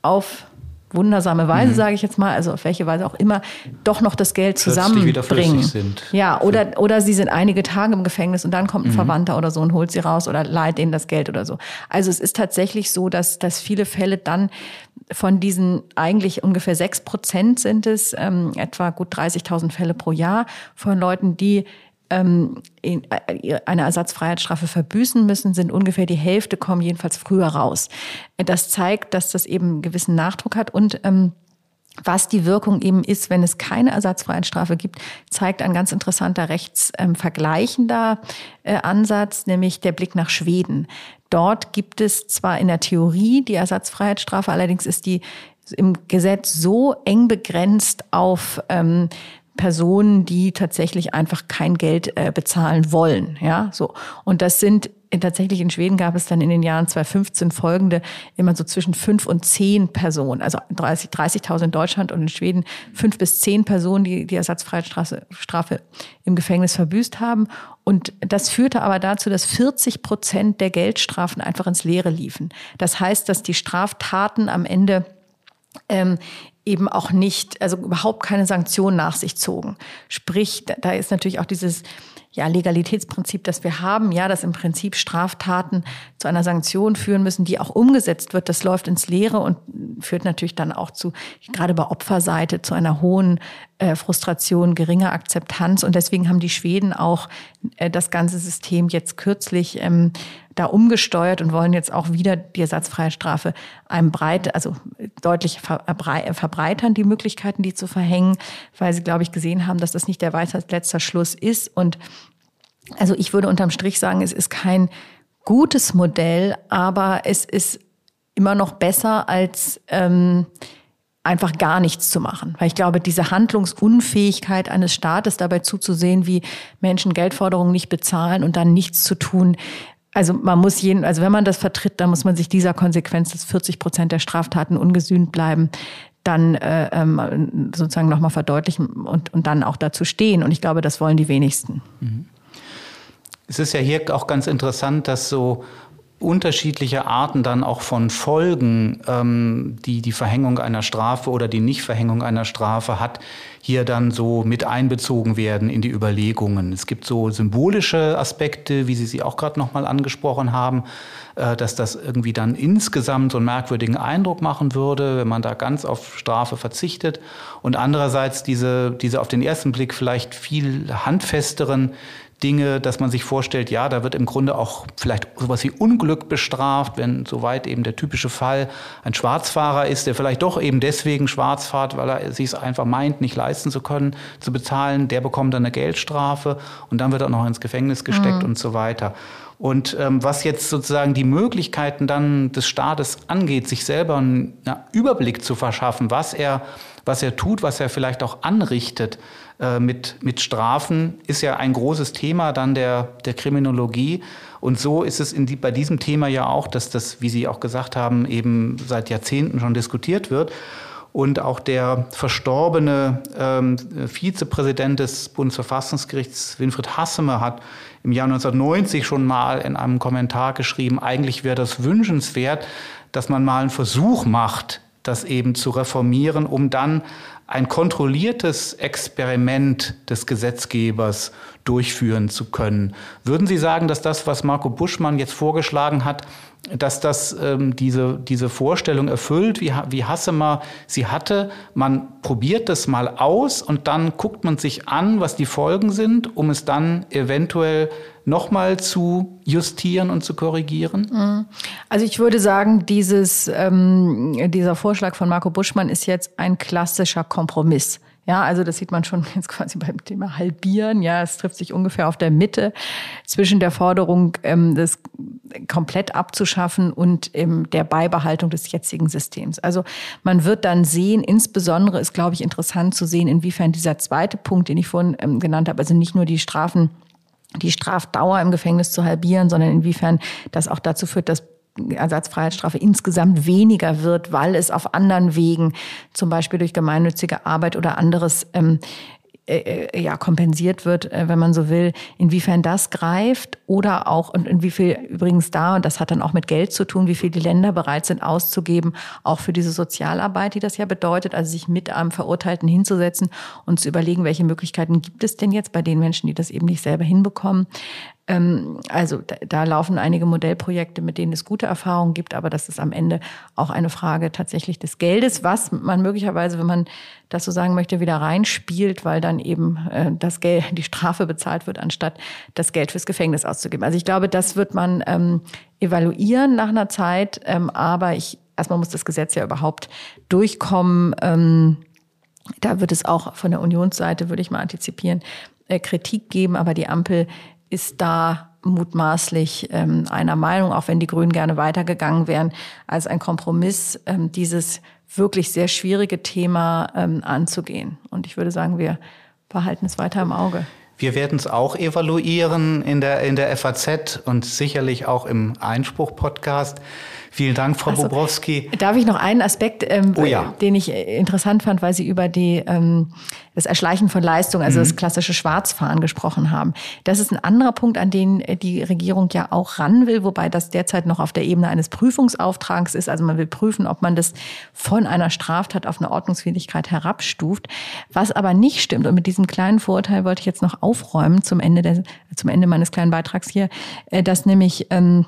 auf wundersame Weise, mhm. sage ich jetzt mal, also auf welche Weise auch immer, doch noch das Geld zusammenbringen. Sind. Ja, oder, oder sie sind einige Tage im Gefängnis und dann kommt ein mhm. Verwandter oder so und holt sie raus oder leiht ihnen das Geld oder so. Also es ist tatsächlich so, dass, dass viele Fälle dann von diesen eigentlich ungefähr sechs Prozent sind es, ähm, etwa gut 30.000 Fälle pro Jahr von Leuten, die ähm, äh, eine Ersatzfreiheitsstrafe verbüßen müssen, sind ungefähr die Hälfte, kommen jedenfalls früher raus. Das zeigt, dass das eben einen gewissen Nachdruck hat und ähm, was die Wirkung eben ist, wenn es keine Ersatzfreiheitsstrafe gibt, zeigt ein ganz interessanter rechtsvergleichender äh, Ansatz, nämlich der Blick nach Schweden. Dort gibt es zwar in der Theorie die Ersatzfreiheitsstrafe, allerdings ist die im Gesetz so eng begrenzt auf ähm, Personen, die tatsächlich einfach kein Geld äh, bezahlen wollen. Ja, so. Und das sind tatsächlich in Schweden gab es dann in den Jahren 2015 folgende immer so zwischen fünf und zehn Personen, also 30, 30.000 in Deutschland und in Schweden fünf bis zehn Personen, die die Ersatzfreiheitsstrafe im Gefängnis verbüßt haben. Und das führte aber dazu, dass 40 Prozent der Geldstrafen einfach ins Leere liefen. Das heißt, dass die Straftaten am Ende ähm, eben auch nicht, also überhaupt keine Sanktionen nach sich zogen. Sprich, da ist natürlich auch dieses ja, Legalitätsprinzip, das wir haben, ja, dass im Prinzip Straftaten zu einer Sanktion führen müssen, die auch umgesetzt wird. Das läuft ins Leere und führt natürlich dann auch zu, gerade bei Opferseite, zu einer hohen äh, Frustration, geringer Akzeptanz. Und deswegen haben die Schweden auch äh, das ganze System jetzt kürzlich ähm, da umgesteuert und wollen jetzt auch wieder die Ersatzfreiheitsstrafe einem breit, also deutlich verbreitern, die Möglichkeiten, die zu verhängen, weil sie, glaube ich, gesehen haben, dass das nicht der Weisheit letzter Schluss ist. Und also ich würde unterm Strich sagen, es ist kein gutes Modell, aber es ist immer noch besser als ähm, einfach gar nichts zu machen. Weil ich glaube, diese Handlungsunfähigkeit eines Staates dabei zuzusehen, wie Menschen Geldforderungen nicht bezahlen und dann nichts zu tun, also man muss jeden, also wenn man das vertritt, dann muss man sich dieser Konsequenz, dass 40 Prozent der Straftaten ungesühnt bleiben, dann äh, ähm, sozusagen nochmal verdeutlichen und, und dann auch dazu stehen. Und ich glaube, das wollen die wenigsten. Mhm. Es ist ja hier auch ganz interessant, dass so unterschiedliche Arten dann auch von Folgen, ähm, die die Verhängung einer Strafe oder die Nichtverhängung einer Strafe hat, hier dann so mit einbezogen werden in die Überlegungen. Es gibt so symbolische Aspekte, wie Sie sie auch gerade nochmal angesprochen haben, äh, dass das irgendwie dann insgesamt so einen merkwürdigen Eindruck machen würde, wenn man da ganz auf Strafe verzichtet. Und andererseits diese, diese auf den ersten Blick vielleicht viel handfesteren Dinge, dass man sich vorstellt, ja, da wird im Grunde auch vielleicht sowas wie Unglück bestraft, wenn soweit eben der typische Fall ein Schwarzfahrer ist, der vielleicht doch eben deswegen schwarz fährt, weil er sich es einfach meint, nicht leisten zu können, zu bezahlen, der bekommt dann eine Geldstrafe und dann wird er noch ins Gefängnis gesteckt mhm. und so weiter. Und ähm, was jetzt sozusagen die Möglichkeiten dann des Staates angeht, sich selber einen Überblick zu verschaffen, was er, was er tut, was er vielleicht auch anrichtet, äh, mit, mit Strafen ist ja ein großes Thema dann der, der Kriminologie. Und so ist es in die, bei diesem Thema ja auch, dass das, wie Sie auch gesagt haben, eben seit Jahrzehnten schon diskutiert wird. Und auch der verstorbene ähm, Vizepräsident des Bundesverfassungsgerichts, Winfried Hassemer, hat im Jahr 1990 schon mal in einem Kommentar geschrieben, eigentlich wäre das wünschenswert, dass man mal einen Versuch macht, das eben zu reformieren, um dann ein kontrolliertes Experiment des Gesetzgebers durchführen zu können. Würden Sie sagen, dass das, was Marco Buschmann jetzt vorgeschlagen hat, dass das ähm, diese, diese Vorstellung erfüllt, wie, wie Hassemer sie hatte. Man probiert das mal aus und dann guckt man sich an, was die Folgen sind, um es dann eventuell nochmal zu justieren und zu korrigieren? Mhm. Also ich würde sagen, dieses, ähm, dieser Vorschlag von Marco Buschmann ist jetzt ein klassischer Kompromiss. Ja, also das sieht man schon jetzt quasi beim Thema Halbieren. Ja, es trifft sich ungefähr auf der Mitte zwischen der Forderung, ähm, das komplett abzuschaffen und ähm, der Beibehaltung des jetzigen Systems. Also man wird dann sehen, insbesondere ist, glaube ich, interessant zu sehen, inwiefern dieser zweite Punkt, den ich vorhin ähm, genannt habe, also nicht nur die Strafen die Strafdauer im Gefängnis zu halbieren, sondern inwiefern das auch dazu führt, dass Ersatzfreiheitsstrafe insgesamt weniger wird, weil es auf anderen Wegen, zum Beispiel durch gemeinnützige Arbeit oder anderes, ähm, äh, äh, ja, kompensiert wird, äh, wenn man so will, inwiefern das greift oder auch und, viel übrigens da, und das hat dann auch mit Geld zu tun, wie viel die Länder bereit sind auszugeben, auch für diese Sozialarbeit, die das ja bedeutet, also sich mit einem Verurteilten hinzusetzen und zu überlegen, welche Möglichkeiten gibt es denn jetzt bei den Menschen, die das eben nicht selber hinbekommen. Ähm, also da, da, laufen einige Modellprojekte, mit denen es gute Erfahrungen gibt, aber das ist am Ende auch eine Frage tatsächlich des Geldes, was man möglicherweise, wenn man das so sagen möchte, wieder reinspielt, weil dann eben äh, das Geld, *laughs* die Strafe bezahlt wird, anstatt das Geld fürs Gefängnis auszugeben. Also ich glaube, das wird man ähm, evaluieren nach einer Zeit, ähm, aber ich erstmal muss das Gesetz ja überhaupt durchkommen. Ähm, da wird es auch von der Unionsseite, würde ich mal antizipieren, äh, Kritik geben, aber die Ampel ist da mutmaßlich ähm, einer Meinung, auch wenn die Grünen gerne weitergegangen wären, als ein Kompromiss, ähm, dieses wirklich sehr schwierige Thema ähm, anzugehen. Und ich würde sagen, wir behalten es weiter im Auge. Wir werden es auch evaluieren in der, in der FAZ und sicherlich auch im Einspruch-Podcast. Vielen Dank, Frau also, Bobrowski. Darf ich noch einen Aspekt, ähm, oh ja. den ich äh, interessant fand, weil Sie über die, ähm, das Erschleichen von Leistung, also mhm. das klassische Schwarzfahren gesprochen haben. Das ist ein anderer Punkt, an den äh, die Regierung ja auch ran will, wobei das derzeit noch auf der Ebene eines Prüfungsauftrags ist. Also man will prüfen, ob man das von einer Straftat auf eine Ordnungswidrigkeit herabstuft. Was aber nicht stimmt, und mit diesem kleinen Vorurteil wollte ich jetzt noch aufräumen zum Ende, der, zum Ende meines kleinen Beitrags hier, äh, dass nämlich ähm,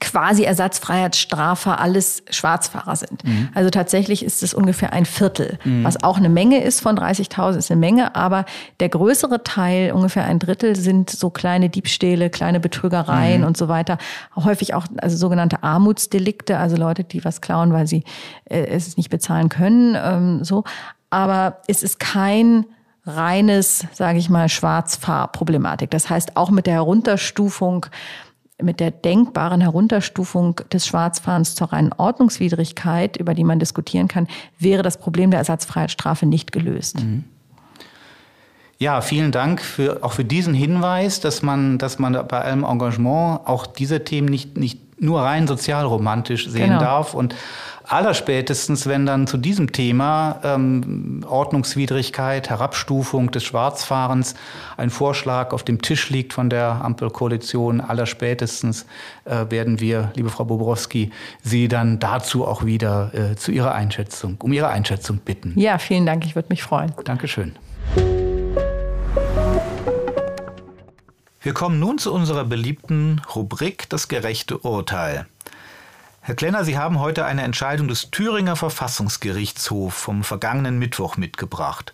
quasi Ersatzfreiheitsstrafe alles Schwarzfahrer sind. Mhm. Also tatsächlich ist es ungefähr ein Viertel, mhm. was auch eine Menge ist von 30.000 ist eine Menge, aber der größere Teil, ungefähr ein Drittel, sind so kleine Diebstähle, kleine Betrügereien mhm. und so weiter. Häufig auch also sogenannte Armutsdelikte, also Leute, die was klauen, weil sie äh, es nicht bezahlen können, ähm, so. Aber es ist kein reines, sage ich mal, Schwarzfahrproblematik. Das heißt, auch mit der Herunterstufung mit der denkbaren Herunterstufung des Schwarzfahrens zur reinen Ordnungswidrigkeit, über die man diskutieren kann, wäre das Problem der Ersatzfreiheitsstrafe nicht gelöst. Mhm. Ja, vielen Dank für, auch für diesen Hinweis, dass man, dass man bei allem Engagement auch diese Themen nicht, nicht nur rein sozialromantisch sehen genau. darf und Allerspätestens, wenn dann zu diesem Thema ähm, Ordnungswidrigkeit, Herabstufung des Schwarzfahrens ein Vorschlag auf dem Tisch liegt von der Ampelkoalition, allerspätestens äh, werden wir, liebe Frau Bobrowski, Sie dann dazu auch wieder äh, zu Ihrer Einschätzung, um Ihre Einschätzung bitten. Ja, vielen Dank, ich würde mich freuen. Dankeschön. Wir kommen nun zu unserer beliebten Rubrik Das gerechte Urteil. Herr Klenner, Sie haben heute eine Entscheidung des Thüringer Verfassungsgerichtshofs vom vergangenen Mittwoch mitgebracht.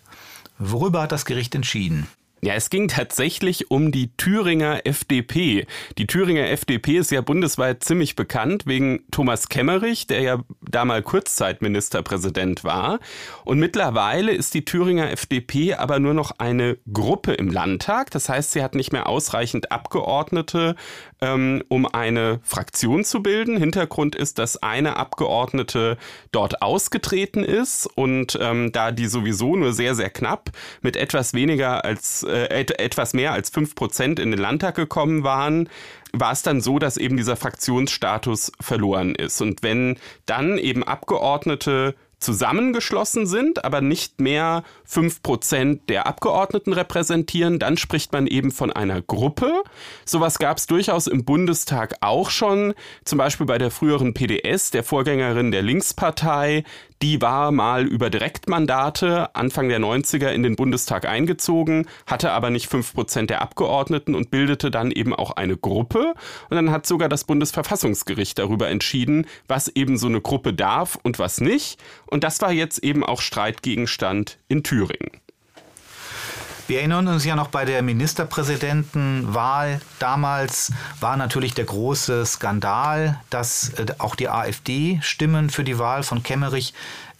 Worüber hat das Gericht entschieden? Ja, es ging tatsächlich um die Thüringer FDP. Die Thüringer FDP ist ja bundesweit ziemlich bekannt wegen Thomas Kemmerich, der ja da mal Kurzzeitministerpräsident war. Und mittlerweile ist die Thüringer FDP aber nur noch eine Gruppe im Landtag. Das heißt, sie hat nicht mehr ausreichend Abgeordnete, ähm, um eine Fraktion zu bilden. Hintergrund ist, dass eine Abgeordnete dort ausgetreten ist und ähm, da die sowieso nur sehr, sehr knapp mit etwas weniger als äh, et etwas mehr als fünf Prozent in den Landtag gekommen waren, war es dann so, dass eben dieser Fraktionsstatus verloren ist. Und wenn dann eben Abgeordnete zusammengeschlossen sind, aber nicht mehr fünf Prozent der Abgeordneten repräsentieren, dann spricht man eben von einer Gruppe. Sowas gab es durchaus im Bundestag auch schon, zum Beispiel bei der früheren PDS, der Vorgängerin der Linkspartei, die war mal über Direktmandate Anfang der 90er in den Bundestag eingezogen, hatte aber nicht fünf Prozent der Abgeordneten und bildete dann eben auch eine Gruppe. Und dann hat sogar das Bundesverfassungsgericht darüber entschieden, was eben so eine Gruppe darf und was nicht. Und das war jetzt eben auch Streitgegenstand in Thüringen. Wir erinnern uns ja noch bei der Ministerpräsidentenwahl. Damals war natürlich der große Skandal, dass äh, auch die AfD Stimmen für die Wahl von Kemmerich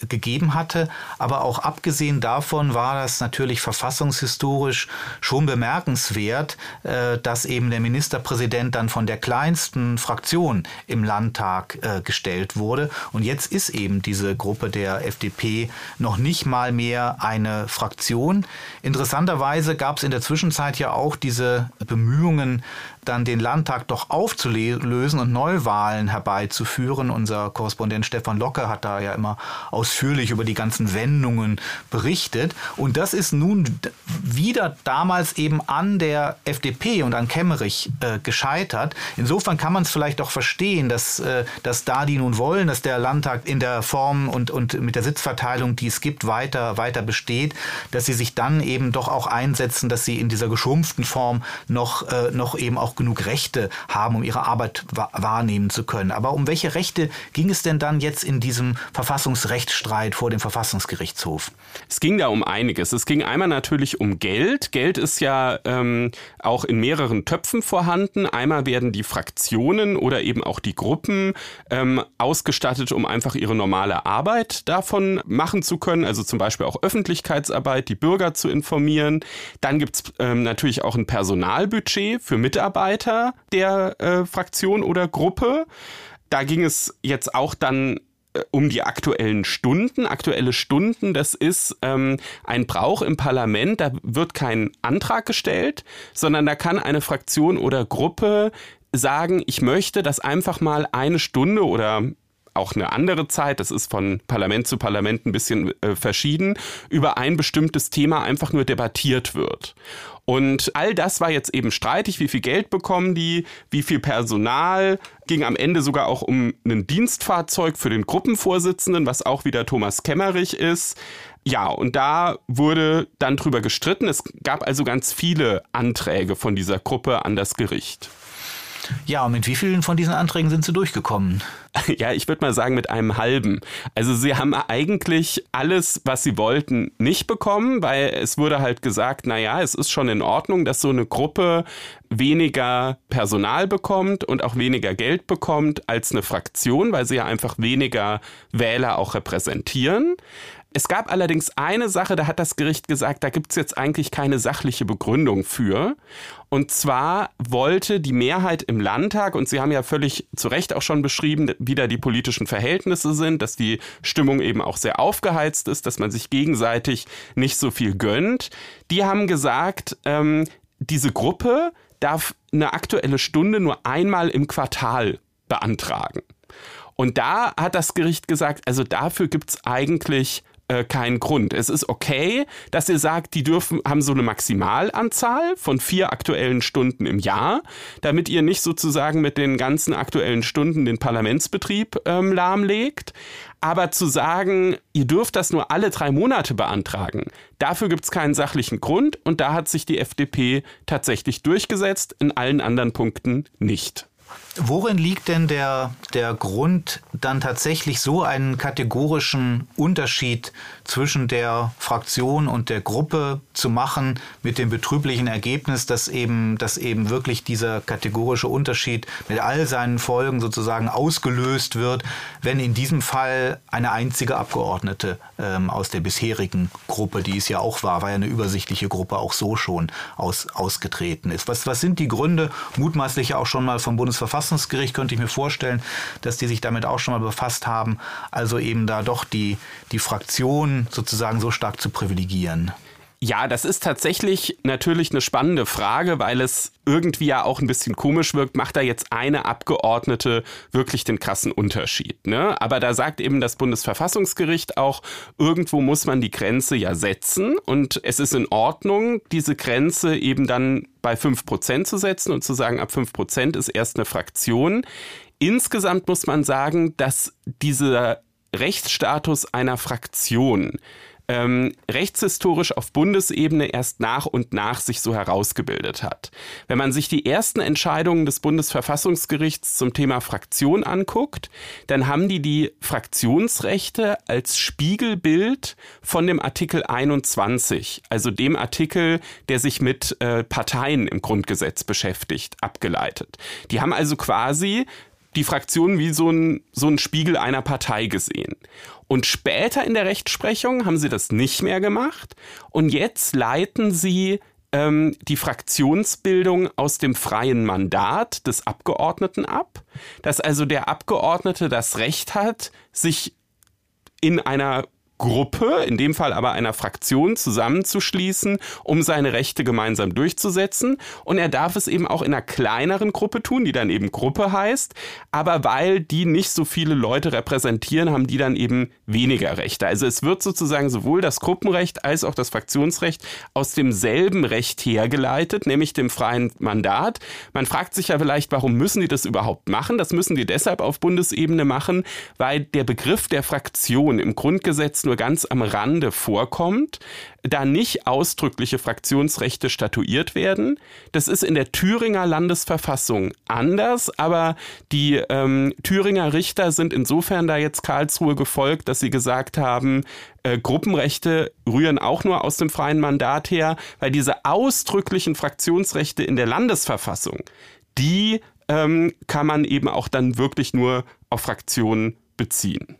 gegeben hatte. Aber auch abgesehen davon war das natürlich verfassungshistorisch schon bemerkenswert, äh, dass eben der Ministerpräsident dann von der kleinsten Fraktion im Landtag äh, gestellt wurde. Und jetzt ist eben diese Gruppe der FDP noch nicht mal mehr eine Fraktion. Interessanterweise gab es in der Zwischenzeit ja auch diese Bemühungen, dann den Landtag doch aufzulösen und Neuwahlen herbeizuführen. Unser Korrespondent Stefan Locke hat da ja immer ausführlich über die ganzen Wendungen berichtet. Und das ist nun wieder damals eben an der FDP und an Kemmerich äh, gescheitert. Insofern kann man es vielleicht auch verstehen, dass, äh, dass da die nun wollen, dass der Landtag in der Form und, und mit der Sitzverteilung, die es gibt, weiter, weiter besteht, dass sie sich dann eben doch auch einsetzen, dass sie in dieser geschrumpften Form noch, äh, noch eben auch genug Rechte haben, um ihre Arbeit wahrnehmen zu können. Aber um welche Rechte ging es denn dann jetzt in diesem Verfassungsrechtsstreit vor dem Verfassungsgerichtshof? Es ging da um einiges. Es ging einmal natürlich um Geld. Geld ist ja ähm, auch in mehreren Töpfen vorhanden. Einmal werden die Fraktionen oder eben auch die Gruppen ähm, ausgestattet, um einfach ihre normale Arbeit davon machen zu können. Also zum Beispiel auch Öffentlichkeitsarbeit, die Bürger zu informieren. Dann gibt's ähm, natürlich auch ein Personalbudget für Mitarbeiter der äh, Fraktion oder Gruppe. Da ging es jetzt auch dann äh, um die aktuellen Stunden. Aktuelle Stunden, das ist ähm, ein Brauch im Parlament. Da wird kein Antrag gestellt, sondern da kann eine Fraktion oder Gruppe sagen, ich möchte, dass einfach mal eine Stunde oder auch eine andere Zeit, das ist von Parlament zu Parlament ein bisschen äh, verschieden, über ein bestimmtes Thema einfach nur debattiert wird. Und all das war jetzt eben streitig. Wie viel Geld bekommen die? Wie viel Personal? Ging am Ende sogar auch um ein Dienstfahrzeug für den Gruppenvorsitzenden, was auch wieder Thomas Kemmerich ist. Ja, und da wurde dann drüber gestritten. Es gab also ganz viele Anträge von dieser Gruppe an das Gericht. Ja, und mit wie vielen von diesen Anträgen sind Sie durchgekommen? *laughs* Ja, ich würde mal sagen mit einem halben. Also sie haben eigentlich alles, was sie wollten, nicht bekommen, weil es wurde halt gesagt, na ja, es ist schon in Ordnung, dass so eine Gruppe weniger Personal bekommt und auch weniger Geld bekommt als eine Fraktion, weil sie ja einfach weniger Wähler auch repräsentieren. Es gab allerdings eine Sache, da hat das Gericht gesagt, da gibt's jetzt eigentlich keine sachliche Begründung für. Und zwar wollte die Mehrheit im Landtag, und Sie haben ja völlig zu Recht auch schon beschrieben, wie da die politischen Verhältnisse sind, dass die Stimmung eben auch sehr aufgeheizt ist, dass man sich gegenseitig nicht so viel gönnt. Die haben gesagt, ähm, diese Gruppe darf eine aktuelle Stunde nur einmal im Quartal beantragen. Und da hat das Gericht gesagt, also dafür gibt's eigentlich äh, keinen Grund. Es ist okay, dass ihr sagt, die dürfen, haben so eine Maximalanzahl von vier aktuellen Stunden im Jahr, damit ihr nicht sozusagen mit den ganzen aktuellen Stunden den Parlamentsbetrieb ähm, lahmlegt. Aber zu sagen, ihr dürft das nur alle drei Monate beantragen, dafür gibt es keinen sachlichen Grund und da hat sich die FDP tatsächlich durchgesetzt, in allen anderen Punkten nicht. Worin liegt denn der, der Grund, dann tatsächlich so einen kategorischen Unterschied zwischen der Fraktion und der Gruppe zu machen, mit dem betrüblichen Ergebnis, dass eben, dass eben wirklich dieser kategorische Unterschied mit all seinen Folgen sozusagen ausgelöst wird, wenn in diesem Fall eine einzige Abgeordnete ähm, aus der bisherigen Gruppe, die es ja auch war, war ja eine übersichtliche Gruppe, auch so schon aus, ausgetreten ist. Was, was sind die Gründe, mutmaßlich auch schon mal vom Bundesverfassungsgericht Verfassungsgericht könnte ich mir vorstellen, dass die sich damit auch schon mal befasst haben. Also eben da doch die, die Fraktion sozusagen so stark zu privilegieren. Ja, das ist tatsächlich natürlich eine spannende Frage, weil es irgendwie ja auch ein bisschen komisch wirkt. Macht da jetzt eine Abgeordnete wirklich den krassen Unterschied? Ne? Aber da sagt eben das Bundesverfassungsgericht auch, irgendwo muss man die Grenze ja setzen und es ist in Ordnung, diese Grenze eben dann bei fünf Prozent zu setzen und zu sagen, ab fünf Prozent ist erst eine Fraktion. Insgesamt muss man sagen, dass dieser Rechtsstatus einer Fraktion ähm, rechtshistorisch auf Bundesebene erst nach und nach sich so herausgebildet hat. Wenn man sich die ersten Entscheidungen des Bundesverfassungsgerichts zum Thema Fraktion anguckt, dann haben die die Fraktionsrechte als Spiegelbild von dem Artikel 21, also dem Artikel, der sich mit äh, Parteien im Grundgesetz beschäftigt, abgeleitet. Die haben also quasi die Fraktion wie so ein, so ein Spiegel einer Partei gesehen. Und später in der Rechtsprechung haben sie das nicht mehr gemacht. Und jetzt leiten sie ähm, die Fraktionsbildung aus dem freien Mandat des Abgeordneten ab, dass also der Abgeordnete das Recht hat, sich in einer Gruppe, in dem Fall aber einer Fraktion, zusammenzuschließen, um seine Rechte gemeinsam durchzusetzen. Und er darf es eben auch in einer kleineren Gruppe tun, die dann eben Gruppe heißt. Aber weil die nicht so viele Leute repräsentieren, haben die dann eben weniger Rechte. Also es wird sozusagen sowohl das Gruppenrecht als auch das Fraktionsrecht aus demselben Recht hergeleitet, nämlich dem freien Mandat. Man fragt sich ja vielleicht, warum müssen die das überhaupt machen? Das müssen die deshalb auf Bundesebene machen, weil der Begriff der Fraktion im Grundgesetz ganz am Rande vorkommt, da nicht ausdrückliche Fraktionsrechte statuiert werden. Das ist in der Thüringer Landesverfassung anders, aber die ähm, Thüringer Richter sind insofern da jetzt Karlsruhe gefolgt, dass sie gesagt haben, äh, Gruppenrechte rühren auch nur aus dem freien Mandat her, weil diese ausdrücklichen Fraktionsrechte in der Landesverfassung, die ähm, kann man eben auch dann wirklich nur auf Fraktionen beziehen.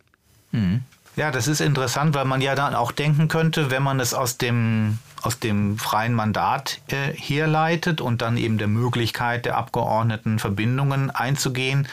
Mhm. Ja, das ist interessant, weil man ja dann auch denken könnte, wenn man es aus dem, aus dem freien Mandat äh, herleitet und dann eben der Möglichkeit der Abgeordneten Verbindungen einzugehen,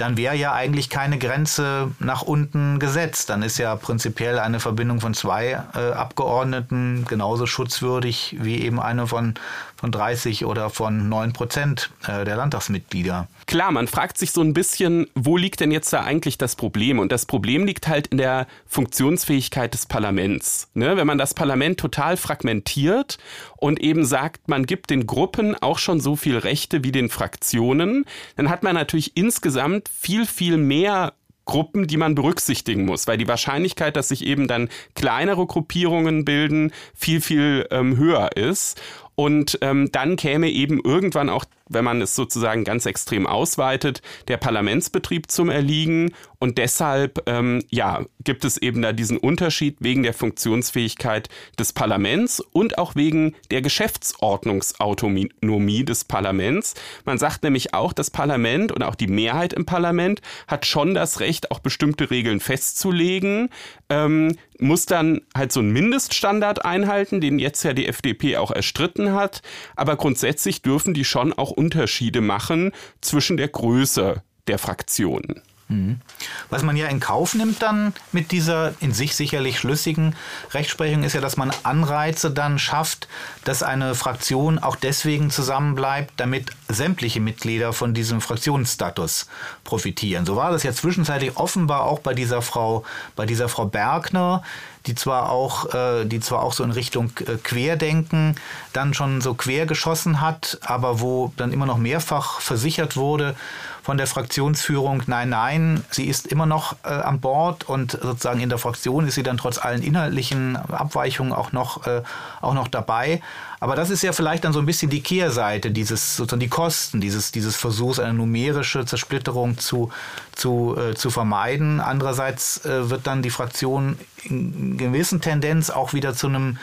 dann wäre ja eigentlich keine Grenze nach unten gesetzt. Dann ist ja prinzipiell eine Verbindung von zwei äh, Abgeordneten genauso schutzwürdig wie eben eine von, von 30 oder von 9 Prozent äh, der Landtagsmitglieder. Klar, man fragt sich so ein bisschen, wo liegt denn jetzt da eigentlich das Problem? Und das Problem liegt halt in der Funktionsfähigkeit des Parlaments. Ne? Wenn man das Parlament total fragmentiert und eben sagt, man gibt den Gruppen auch schon so viel Rechte wie den Fraktionen, dann hat man natürlich insgesamt viel, viel mehr Gruppen, die man berücksichtigen muss, weil die Wahrscheinlichkeit, dass sich eben dann kleinere Gruppierungen bilden, viel, viel ähm, höher ist. Und ähm, dann käme eben irgendwann auch, wenn man es sozusagen ganz extrem ausweitet, der Parlamentsbetrieb zum Erliegen. Und deshalb, ähm, ja, gibt es eben da diesen Unterschied wegen der Funktionsfähigkeit des Parlaments und auch wegen der Geschäftsordnungsautonomie des Parlaments. Man sagt nämlich auch, das Parlament und auch die Mehrheit im Parlament hat schon das Recht, auch bestimmte Regeln festzulegen, ähm, muss dann halt so einen Mindeststandard einhalten, den jetzt ja die FDP auch erstritten hat. Aber grundsätzlich dürfen die schon auch Unterschiede machen zwischen der Größe der Fraktionen. Mhm. Was man ja in Kauf nimmt dann mit dieser in sich sicherlich schlüssigen Rechtsprechung ist ja, dass man Anreize dann schafft, dass eine Fraktion auch deswegen zusammenbleibt, damit sämtliche Mitglieder von diesem Fraktionsstatus profitieren. So war das ja zwischenzeitlich offenbar auch bei dieser Frau, bei dieser Frau Bergner, die zwar auch, äh, die zwar auch so in Richtung äh, Querdenken dann schon so quer geschossen hat, aber wo dann immer noch mehrfach versichert wurde von der Fraktionsführung, nein, nein, sie ist immer noch äh, an Bord und sozusagen in der Fraktion ist sie dann trotz allen inhaltlichen Abweichungen auch noch, äh, auch noch dabei. Aber das ist ja vielleicht dann so ein bisschen die Kehrseite, dieses, sozusagen die Kosten dieses, dieses Versuchs, eine numerische Zersplitterung zu, zu, äh, zu vermeiden. Andererseits äh, wird dann die Fraktion in gewissen Tendenz auch wieder zu einem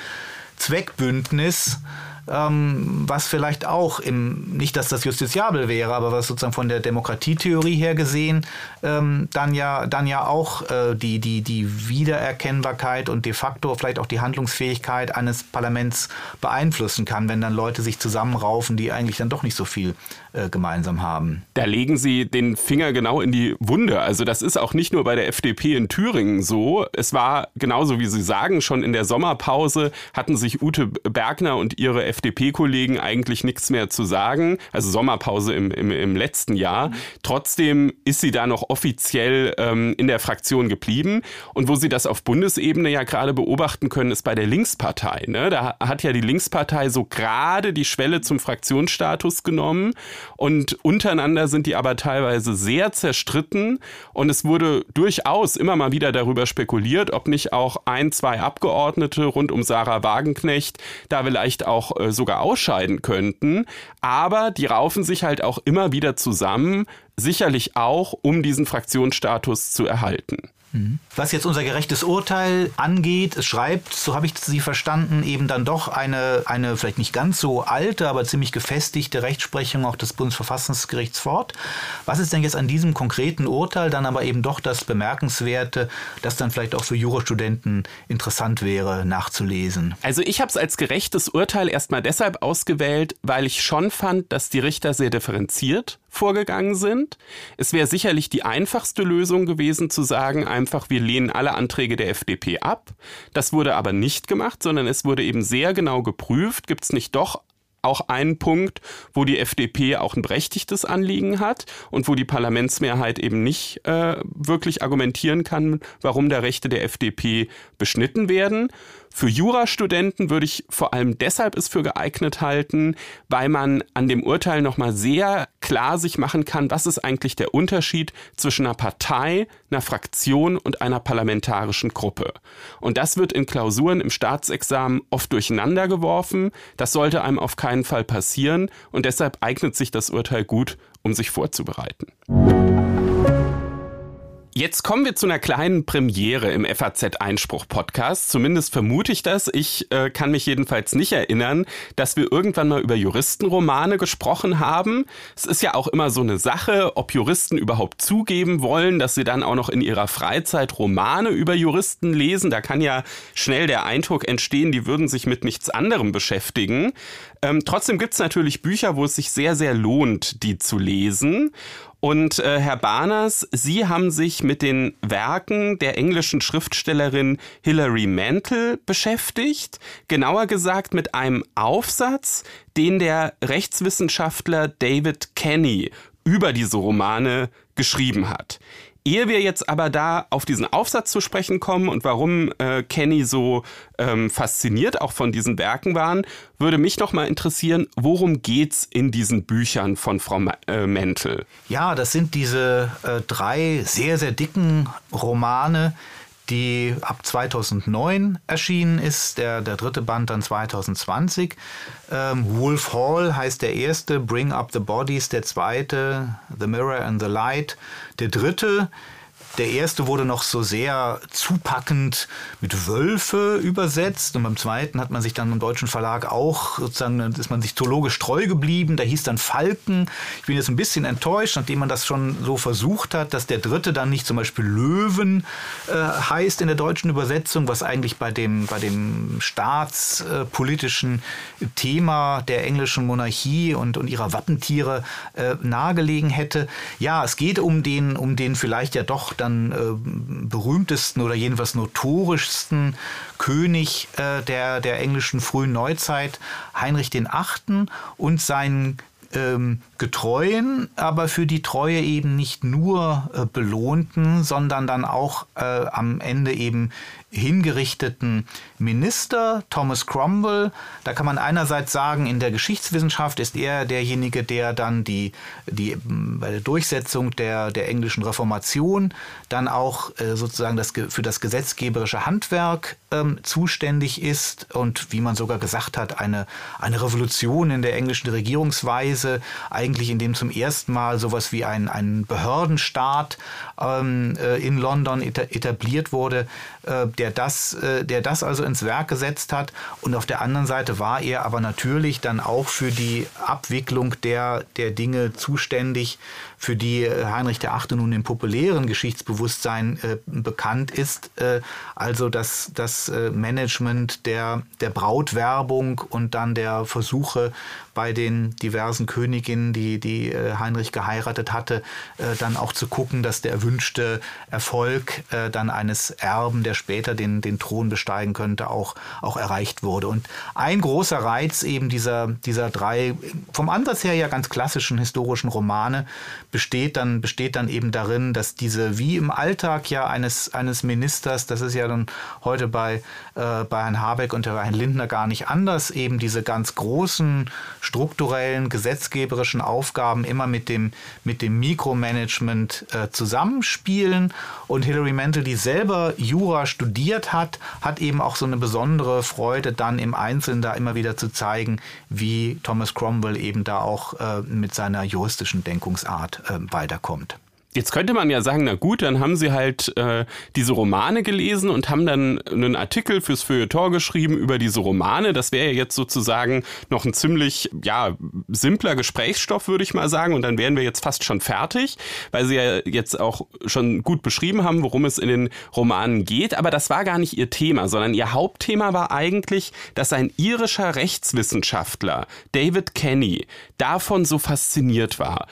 Zweckbündnis, ähm, was vielleicht auch im, nicht, dass das justiziabel wäre, aber was sozusagen von der Demokratietheorie her gesehen ähm, dann ja dann ja auch äh, die, die, die Wiedererkennbarkeit und de facto vielleicht auch die Handlungsfähigkeit eines Parlaments beeinflussen kann, wenn dann Leute sich zusammenraufen, die eigentlich dann doch nicht so viel äh, gemeinsam haben. Da legen Sie den Finger genau in die Wunde. Also das ist auch nicht nur bei der FDP in Thüringen so. Es war genauso wie Sie sagen, schon in der Sommerpause hatten sich Ute Bergner und ihre FDP-Kollegen eigentlich nichts mehr zu sagen. Also Sommerpause im, im, im letzten Jahr. Trotzdem ist sie da noch offiziell ähm, in der Fraktion geblieben. Und wo Sie das auf Bundesebene ja gerade beobachten können, ist bei der Linkspartei. Ne? Da hat ja die Linkspartei so gerade die Schwelle zum Fraktionsstatus genommen. Und untereinander sind die aber teilweise sehr zerstritten. Und es wurde durchaus immer mal wieder darüber spekuliert, ob nicht auch ein, zwei Abgeordnete rund um Sarah Wagenknecht da vielleicht auch äh, sogar ausscheiden könnten. Aber die raufen sich halt auch immer wieder zusammen, sicherlich auch, um diesen Fraktionsstatus zu erhalten. Was jetzt unser gerechtes Urteil angeht, es schreibt, so habe ich Sie verstanden, eben dann doch eine, eine vielleicht nicht ganz so alte, aber ziemlich gefestigte Rechtsprechung auch des Bundesverfassungsgerichts fort. Was ist denn jetzt an diesem konkreten Urteil dann aber eben doch das Bemerkenswerte, das dann vielleicht auch für Jurastudenten interessant wäre, nachzulesen? Also ich habe es als gerechtes Urteil erstmal deshalb ausgewählt, weil ich schon fand, dass die Richter sehr differenziert vorgegangen sind. Es wäre sicherlich die einfachste Lösung gewesen zu sagen, einfach wir lehnen alle Anträge der FDP ab. Das wurde aber nicht gemacht, sondern es wurde eben sehr genau geprüft, gibt es nicht doch auch einen Punkt, wo die FDP auch ein berechtigtes Anliegen hat und wo die Parlamentsmehrheit eben nicht äh, wirklich argumentieren kann, warum da Rechte der FDP beschnitten werden. Für Jurastudenten würde ich vor allem deshalb es für geeignet halten, weil man an dem Urteil nochmal sehr klar sich machen kann, was ist eigentlich der Unterschied zwischen einer Partei, einer Fraktion und einer parlamentarischen Gruppe. Und das wird in Klausuren im Staatsexamen oft durcheinander geworfen. Das sollte einem auf keinen Fall passieren und deshalb eignet sich das Urteil gut, um sich vorzubereiten. Jetzt kommen wir zu einer kleinen Premiere im FAZ-Einspruch-Podcast. Zumindest vermute ich das. Ich äh, kann mich jedenfalls nicht erinnern, dass wir irgendwann mal über Juristenromane gesprochen haben. Es ist ja auch immer so eine Sache, ob Juristen überhaupt zugeben wollen, dass sie dann auch noch in ihrer Freizeit Romane über Juristen lesen. Da kann ja schnell der Eindruck entstehen, die würden sich mit nichts anderem beschäftigen. Ähm, trotzdem gibt es natürlich Bücher, wo es sich sehr, sehr lohnt, die zu lesen. Und äh, Herr Barners, Sie haben sich mit den Werken der englischen Schriftstellerin Hilary Mantel beschäftigt, genauer gesagt mit einem Aufsatz, den der Rechtswissenschaftler David Kenny über diese Romane geschrieben hat. Ehe wir jetzt aber da auf diesen Aufsatz zu sprechen kommen und warum äh, Kenny so ähm, fasziniert auch von diesen Werken waren, würde mich noch mal interessieren, worum geht's in diesen Büchern von Frau Ma äh, Mentel? Ja, das sind diese äh, drei sehr, sehr dicken Romane, die ab 2009 erschienen ist, der, der dritte Band dann 2020. Ähm, Wolf Hall heißt der erste, Bring Up the Bodies der zweite, The Mirror and the Light der dritte. Der erste wurde noch so sehr zupackend mit Wölfe übersetzt und beim zweiten hat man sich dann im deutschen Verlag auch sozusagen, ist man sich zoologisch treu geblieben, da hieß dann Falken. Ich bin jetzt ein bisschen enttäuscht, nachdem man das schon so versucht hat, dass der dritte dann nicht zum Beispiel Löwen äh, heißt in der deutschen Übersetzung, was eigentlich bei dem, bei dem staatspolitischen Thema der englischen Monarchie und, und ihrer Wappentiere äh, nahegelegen hätte. Ja, es geht um den, um den vielleicht ja doch dann dann äh, berühmtesten oder jedenfalls notorischsten König äh, der, der englischen frühen Neuzeit, Heinrich VIII. und seinen ähm, getreuen, aber für die Treue eben nicht nur äh, belohnten, sondern dann auch äh, am Ende eben hingerichteten Minister, Thomas Cromwell. Da kann man einerseits sagen, in der Geschichtswissenschaft ist er derjenige, der dann die, die bei der Durchsetzung der, der englischen Reformation dann auch äh, sozusagen das, für das gesetzgeberische Handwerk ähm, zuständig ist und wie man sogar gesagt hat, eine, eine Revolution in der englischen Regierungsweise, eigentlich in dem zum ersten Mal sowas wie ein, ein Behördenstaat ähm, äh, in London etabliert wurde, äh, der, das, äh, der das also ins Werk gesetzt hat. Und auf der anderen Seite war er aber natürlich dann auch für die Abwicklung der, der Dinge zuständig, für die äh, Heinrich VIII. nun im populären Geschichtsbewusstsein äh, bekannt ist. Äh, also das, das äh, Management der, der Brautwerbung und dann der Versuche bei den diversen Königinnen, die, die äh, Heinrich geheiratet hatte, dann auch zu gucken, dass der erwünschte Erfolg dann eines Erben, der später den, den Thron besteigen könnte, auch, auch erreicht wurde. Und ein großer Reiz eben dieser, dieser drei, vom Ansatz her ja ganz klassischen historischen Romane, besteht dann, besteht dann eben darin, dass diese, wie im Alltag ja eines, eines Ministers, das ist ja dann heute bei, äh, bei Herrn Habeck und Herrn Lindner gar nicht anders, eben diese ganz großen strukturellen, gesetzgeberischen Aufgaben immer mit dem, mit dem Mikromanagement äh, zusammenspielen. Und Hilary Mantel, die selber Jura studiert hat, hat eben auch so eine besondere Freude, dann im Einzelnen da immer wieder zu zeigen, wie Thomas Cromwell eben da auch äh, mit seiner juristischen Denkungsart äh, weiterkommt. Jetzt könnte man ja sagen, na gut, dann haben sie halt äh, diese Romane gelesen und haben dann einen Artikel fürs Feuilleton geschrieben über diese Romane. Das wäre ja jetzt sozusagen noch ein ziemlich, ja, simpler Gesprächsstoff, würde ich mal sagen. Und dann wären wir jetzt fast schon fertig, weil sie ja jetzt auch schon gut beschrieben haben, worum es in den Romanen geht. Aber das war gar nicht ihr Thema, sondern ihr Hauptthema war eigentlich, dass ein irischer Rechtswissenschaftler, David Kenny, davon so fasziniert war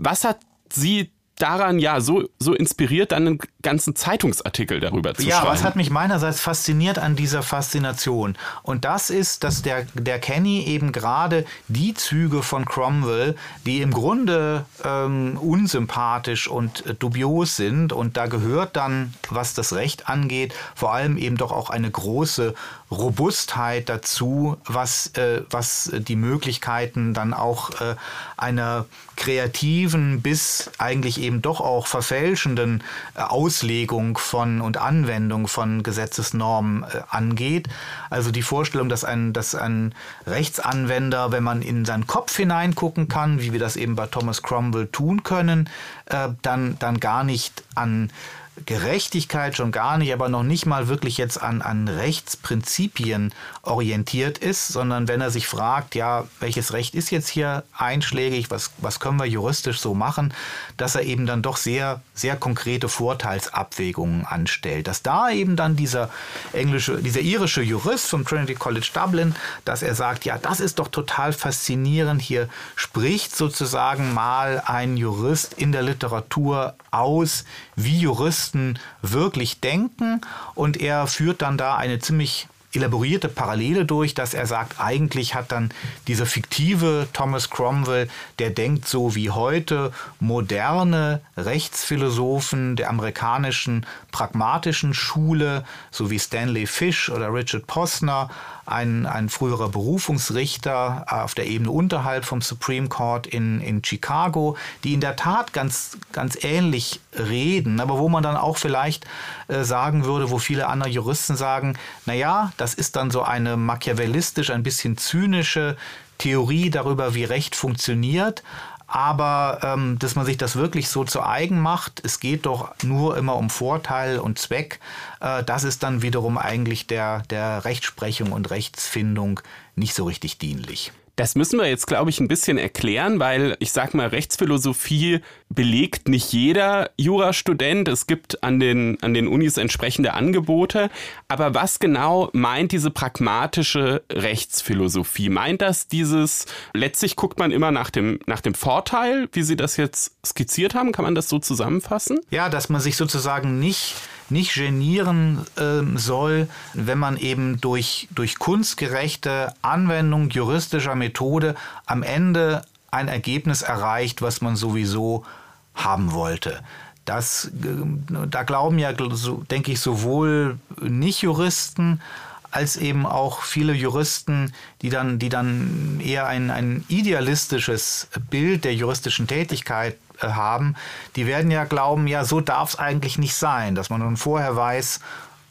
Was hat Sie daran ja so, so inspiriert, dann einen ganzen Zeitungsartikel darüber zu ja, schreiben. Ja, was hat mich meinerseits fasziniert an dieser Faszination? Und das ist, dass der, der Kenny eben gerade die Züge von Cromwell, die im Grunde ähm, unsympathisch und äh, dubios sind, und da gehört dann, was das Recht angeht, vor allem eben doch auch eine große Robustheit dazu, was, äh, was die Möglichkeiten dann auch äh, einer kreativen bis eigentlich eben doch auch verfälschenden äh, Auslegung von und Anwendung von Gesetzesnormen äh, angeht. Also die Vorstellung, dass ein, dass ein Rechtsanwender, wenn man in seinen Kopf hineingucken kann, wie wir das eben bei Thomas Cromwell tun können, äh, dann, dann gar nicht an Gerechtigkeit schon gar nicht, aber noch nicht mal wirklich jetzt an, an Rechtsprinzipien orientiert ist, sondern wenn er sich fragt, ja, welches Recht ist jetzt hier einschlägig, was, was können wir juristisch so machen, dass er eben dann doch sehr, sehr konkrete Vorteilsabwägungen anstellt. Dass da eben dann dieser englische, dieser irische Jurist vom Trinity College Dublin, dass er sagt, ja, das ist doch total faszinierend, hier spricht sozusagen mal ein Jurist in der Literatur aus, wie Juristen wirklich denken. Und er führt dann da eine ziemlich elaborierte Parallele durch, dass er sagt, eigentlich hat dann dieser fiktive Thomas Cromwell, der denkt so wie heute moderne Rechtsphilosophen der amerikanischen pragmatischen Schule, so wie Stanley Fish oder Richard Posner, ein, ein früherer Berufungsrichter auf der Ebene unterhalb vom Supreme Court in, in Chicago, die in der Tat ganz, ganz ähnlich reden, aber wo man dann auch vielleicht äh, sagen würde, wo viele andere Juristen sagen, naja, das ist dann so eine machiavellistisch, ein bisschen zynische Theorie darüber, wie Recht funktioniert, aber ähm, dass man sich das wirklich so zu eigen macht, es geht doch nur immer um Vorteil und Zweck, äh, das ist dann wiederum eigentlich der, der Rechtsprechung und Rechtsfindung nicht so richtig dienlich. Das müssen wir jetzt, glaube ich, ein bisschen erklären, weil ich sage mal, Rechtsphilosophie belegt nicht jeder Jurastudent. Es gibt an den, an den Unis entsprechende Angebote. Aber was genau meint diese pragmatische Rechtsphilosophie? Meint das dieses, letztlich guckt man immer nach dem, nach dem Vorteil, wie Sie das jetzt skizziert haben? Kann man das so zusammenfassen? Ja, dass man sich sozusagen nicht nicht genieren äh, soll, wenn man eben durch, durch kunstgerechte Anwendung juristischer Methode am Ende ein Ergebnis erreicht, was man sowieso haben wollte. Das, äh, da glauben ja, denke ich, sowohl Nicht-Juristen als eben auch viele Juristen, die dann, die dann eher ein, ein idealistisches Bild der juristischen Tätigkeit haben, die werden ja glauben, ja, so darf es eigentlich nicht sein, dass man dann vorher weiß,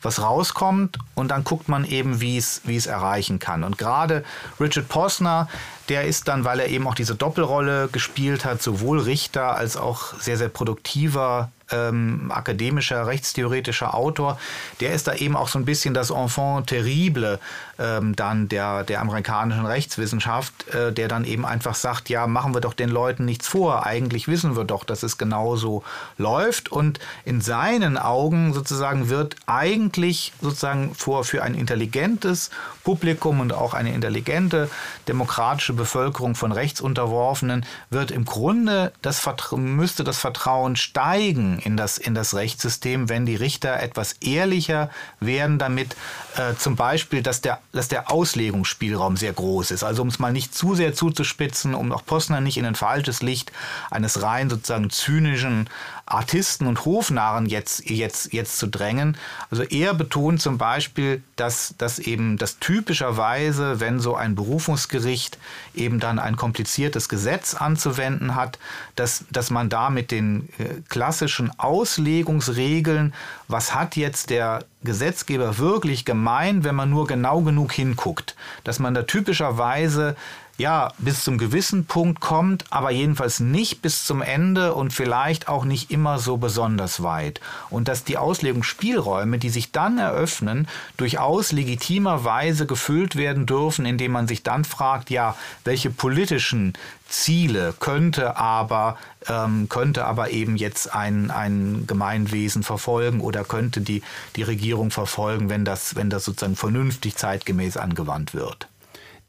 was rauskommt und dann guckt man eben, wie es wie es erreichen kann. Und gerade Richard Posner, der ist dann, weil er eben auch diese Doppelrolle gespielt hat, sowohl Richter als auch sehr, sehr produktiver ähm, akademischer, rechtstheoretischer Autor, der ist da eben auch so ein bisschen das Enfant terrible ähm, dann der, der amerikanischen Rechtswissenschaft, äh, der dann eben einfach sagt, ja, machen wir doch den Leuten nichts vor. Eigentlich wissen wir doch, dass es genauso läuft. Und in seinen Augen sozusagen wird eigentlich sozusagen vor, für ein intelligentes Publikum und auch eine intelligente demokratische Bevölkerung von Rechtsunterworfenen wird im Grunde das müsste das Vertrauen steigen in das, in das Rechtssystem, wenn die Richter etwas ehrlicher werden damit, äh, zum Beispiel, dass der, dass der Auslegungsspielraum sehr groß ist. Also um es mal nicht zu sehr zuzuspitzen, um auch Postner nicht in ein falsches Licht eines rein sozusagen zynischen Artisten und Hofnarren jetzt, jetzt, jetzt zu drängen. Also er betont zum Beispiel, dass, dass eben das typischerweise, wenn so ein Berufungsgericht eben dann ein kompliziertes Gesetz anzuwenden hat, dass, dass man da mit den äh, klassischen Auslegungsregeln, was hat jetzt der Gesetzgeber wirklich gemeint, wenn man nur genau genug hinguckt, dass man da typischerweise ja, bis zum gewissen Punkt kommt, aber jedenfalls nicht bis zum Ende und vielleicht auch nicht immer so besonders weit. Und dass die Auslegungsspielräume, die sich dann eröffnen, durchaus legitimerweise gefüllt werden dürfen, indem man sich dann fragt, ja, welche politischen Ziele könnte aber, ähm, könnte aber eben jetzt ein, ein Gemeinwesen verfolgen oder könnte die, die Regierung verfolgen, wenn das, wenn das sozusagen vernünftig zeitgemäß angewandt wird.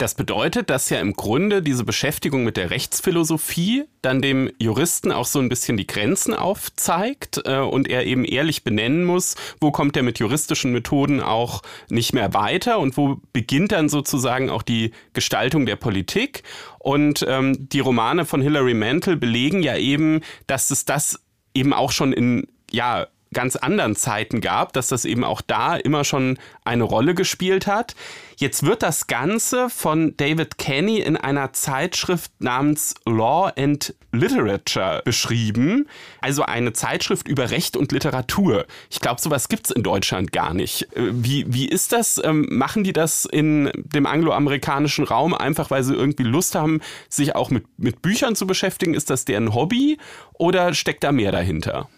Das bedeutet, dass ja im Grunde diese Beschäftigung mit der Rechtsphilosophie dann dem Juristen auch so ein bisschen die Grenzen aufzeigt äh, und er eben ehrlich benennen muss, wo kommt er mit juristischen Methoden auch nicht mehr weiter und wo beginnt dann sozusagen auch die Gestaltung der Politik. Und ähm, die Romane von Hilary Mantel belegen ja eben, dass es das eben auch schon in ja ganz anderen Zeiten gab, dass das eben auch da immer schon eine Rolle gespielt hat. Jetzt wird das Ganze von David Kenny in einer Zeitschrift namens Law and Literature beschrieben. Also eine Zeitschrift über Recht und Literatur. Ich glaube, sowas gibt's in Deutschland gar nicht. Äh, wie, wie ist das? Ähm, machen die das in dem angloamerikanischen Raum einfach, weil sie irgendwie Lust haben, sich auch mit, mit Büchern zu beschäftigen? Ist das deren Hobby oder steckt da mehr dahinter?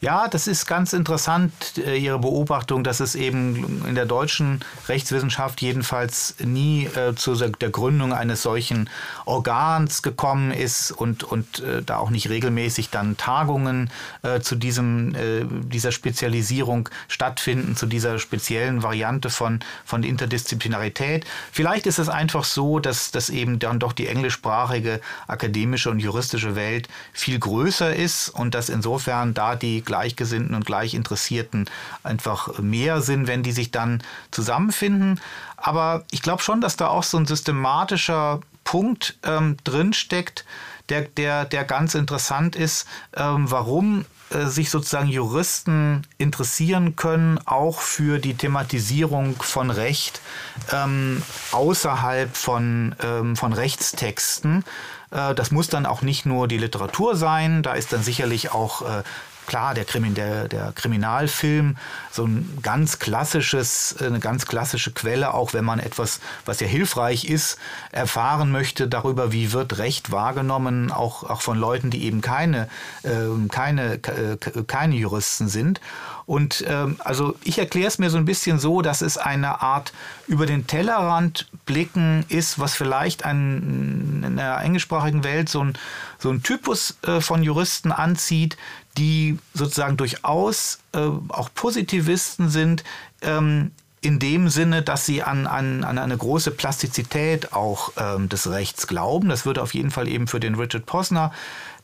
Ja, das ist ganz interessant, äh, Ihre Beobachtung, dass es eben in der deutschen Rechtswissenschaft jedenfalls nie äh, zu der Gründung eines solchen Organs gekommen ist und, und äh, da auch nicht regelmäßig dann Tagungen äh, zu diesem, äh, dieser Spezialisierung stattfinden, zu dieser speziellen Variante von, von Interdisziplinarität. Vielleicht ist es einfach so, dass, dass eben dann doch die englischsprachige akademische und juristische Welt viel größer ist und dass insofern da die Gleichgesinnten und Gleichinteressierten einfach mehr sind, wenn die sich dann zusammenfinden. Aber ich glaube schon, dass da auch so ein systematischer Punkt ähm, drinsteckt, der, der, der ganz interessant ist, ähm, warum äh, sich sozusagen Juristen interessieren können, auch für die Thematisierung von Recht ähm, außerhalb von, ähm, von Rechtstexten. Äh, das muss dann auch nicht nur die Literatur sein, da ist dann sicherlich auch äh, klar, der, Krimin, der, der Kriminalfilm, so ein ganz klassisches, eine ganz klassische Quelle, auch wenn man etwas, was ja hilfreich ist, erfahren möchte darüber, wie wird Recht wahrgenommen, auch, auch von Leuten, die eben keine, äh, keine, äh, keine Juristen sind. Und ähm, also ich erkläre es mir so ein bisschen so, dass es eine Art über den Tellerrand blicken ist, was vielleicht ein, in der englischsprachigen Welt so ein, so ein Typus äh, von Juristen anzieht, die sozusagen durchaus äh, auch Positivisten sind, ähm, in dem Sinne, dass sie an, an, an eine große Plastizität auch ähm, des Rechts glauben. Das würde auf jeden Fall eben für den Richard Posner,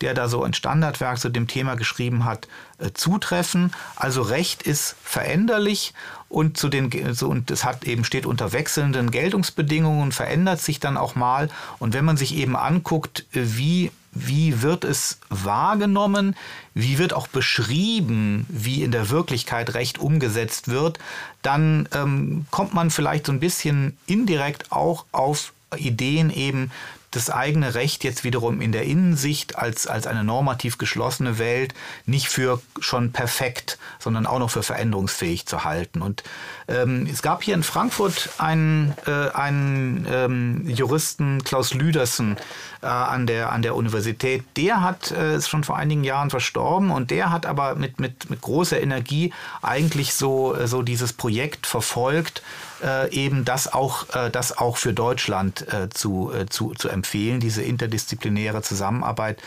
der da so ein Standardwerk zu dem Thema geschrieben hat, äh, zutreffen. Also Recht ist veränderlich und zu den so, und es hat eben steht unter wechselnden Geltungsbedingungen, verändert sich dann auch mal. Und wenn man sich eben anguckt, äh, wie wie wird es wahrgenommen, wie wird auch beschrieben, wie in der Wirklichkeit Recht umgesetzt wird, dann ähm, kommt man vielleicht so ein bisschen indirekt auch auf Ideen eben, das eigene Recht jetzt wiederum in der Innensicht als, als eine normativ geschlossene Welt nicht für schon perfekt, sondern auch noch für veränderungsfähig zu halten. Und ähm, es gab hier in Frankfurt einen, äh, einen ähm, Juristen, Klaus Lüdersen, äh, an, der, an der Universität. Der hat, äh, ist schon vor einigen Jahren verstorben und der hat aber mit, mit, mit großer Energie eigentlich so, äh, so dieses Projekt verfolgt, äh, eben das auch, äh, das auch für Deutschland äh, zu, äh, zu, zu empfehlen, diese interdisziplinäre Zusammenarbeit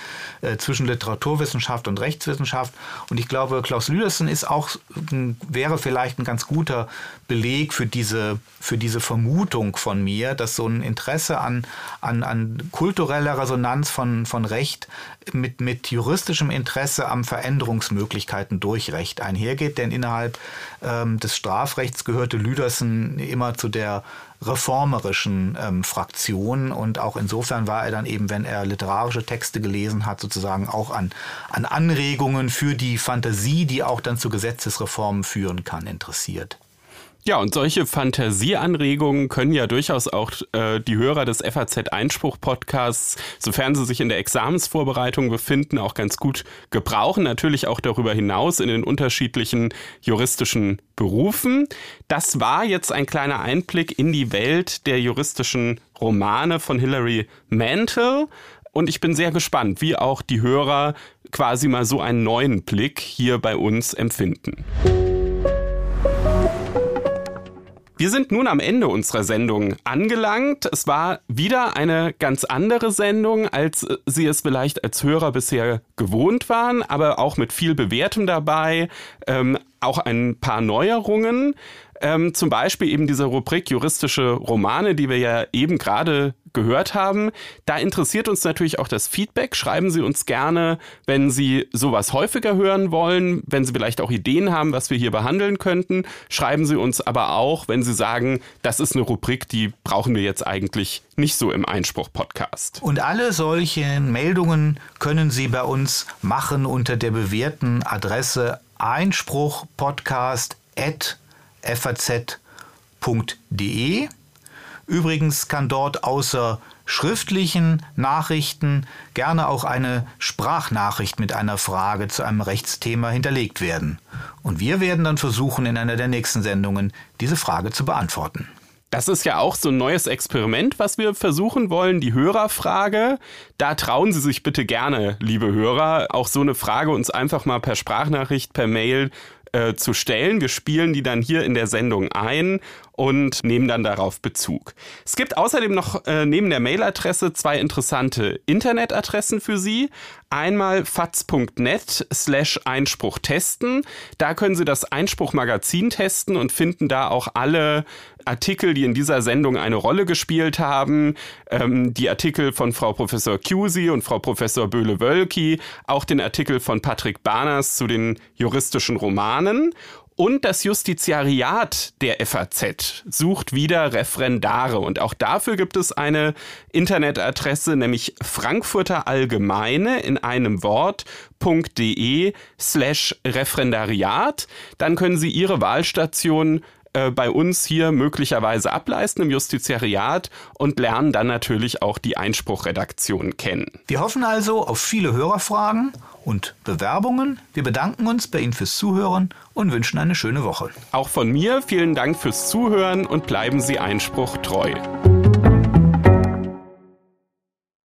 äh, zwischen Literaturwissenschaft und Rechtswissenschaft. Und ich glaube, Klaus Lüdersen ist auch, wäre vielleicht ein ganz guter Beleg für diese, für diese Vermutung von mir, dass so ein Interesse an, an, an kultureller Resonanz von, von Recht mit, mit juristischem Interesse am Veränderungsmöglichkeiten durch Recht einhergeht. Denn innerhalb ähm, des Strafrechts gehörte Lüdersen immer zu der reformerischen ähm, Fraktion und auch insofern war er dann eben, wenn er literarische Texte gelesen hat, sozusagen auch an, an Anregungen für die Fantasie, die auch dann zu Gesetzesreformen führen kann, interessiert. Ja, und solche Fantasieanregungen können ja durchaus auch äh, die Hörer des FAZ Einspruch Podcasts, sofern sie sich in der Examensvorbereitung befinden, auch ganz gut gebrauchen. Natürlich auch darüber hinaus in den unterschiedlichen juristischen Berufen. Das war jetzt ein kleiner Einblick in die Welt der juristischen Romane von Hilary Mantel. Und ich bin sehr gespannt, wie auch die Hörer quasi mal so einen neuen Blick hier bei uns empfinden. Wir sind nun am Ende unserer Sendung angelangt. Es war wieder eine ganz andere Sendung, als Sie es vielleicht als Hörer bisher gewohnt waren, aber auch mit viel Bewertung dabei. Ähm, auch ein paar Neuerungen. Ähm, zum Beispiel eben diese Rubrik juristische Romane, die wir ja eben gerade gehört haben. Da interessiert uns natürlich auch das Feedback. Schreiben Sie uns gerne, wenn Sie sowas häufiger hören wollen, wenn Sie vielleicht auch Ideen haben, was wir hier behandeln könnten. Schreiben Sie uns aber auch, wenn Sie sagen, das ist eine Rubrik, die brauchen wir jetzt eigentlich nicht so im Einspruch-Podcast. Und alle solchen Meldungen können Sie bei uns machen unter der bewährten Adresse einspruchpodcast.faz.de. Übrigens kann dort außer schriftlichen Nachrichten gerne auch eine Sprachnachricht mit einer Frage zu einem Rechtsthema hinterlegt werden. Und wir werden dann versuchen, in einer der nächsten Sendungen diese Frage zu beantworten. Das ist ja auch so ein neues Experiment, was wir versuchen wollen, die Hörerfrage. Da trauen Sie sich bitte gerne, liebe Hörer, auch so eine Frage uns einfach mal per Sprachnachricht, per Mail äh, zu stellen. Wir spielen die dann hier in der Sendung ein und nehmen dann darauf Bezug. Es gibt außerdem noch äh, neben der Mailadresse zwei interessante Internetadressen für Sie. Einmal faz.net slash Einspruch testen. Da können Sie das Einspruchmagazin testen und finden da auch alle Artikel, die in dieser Sendung eine Rolle gespielt haben. Ähm, die Artikel von Frau Professor Cusi und Frau Professor Böhle-Wölki, auch den Artikel von Patrick Barners zu den juristischen Romanen. Und das Justiziariat der FAZ sucht wieder Referendare. Und auch dafür gibt es eine Internetadresse, nämlich Frankfurter Allgemeine in einem Wort.de slash Referendariat. Dann können Sie Ihre Wahlstation äh, bei uns hier möglicherweise ableisten im Justiziariat und lernen dann natürlich auch die Einspruchredaktion kennen. Wir hoffen also auf viele Hörerfragen und Bewerbungen. Wir bedanken uns bei Ihnen fürs Zuhören und wünschen eine schöne Woche. Auch von mir vielen Dank fürs Zuhören und bleiben Sie Einspruch treu.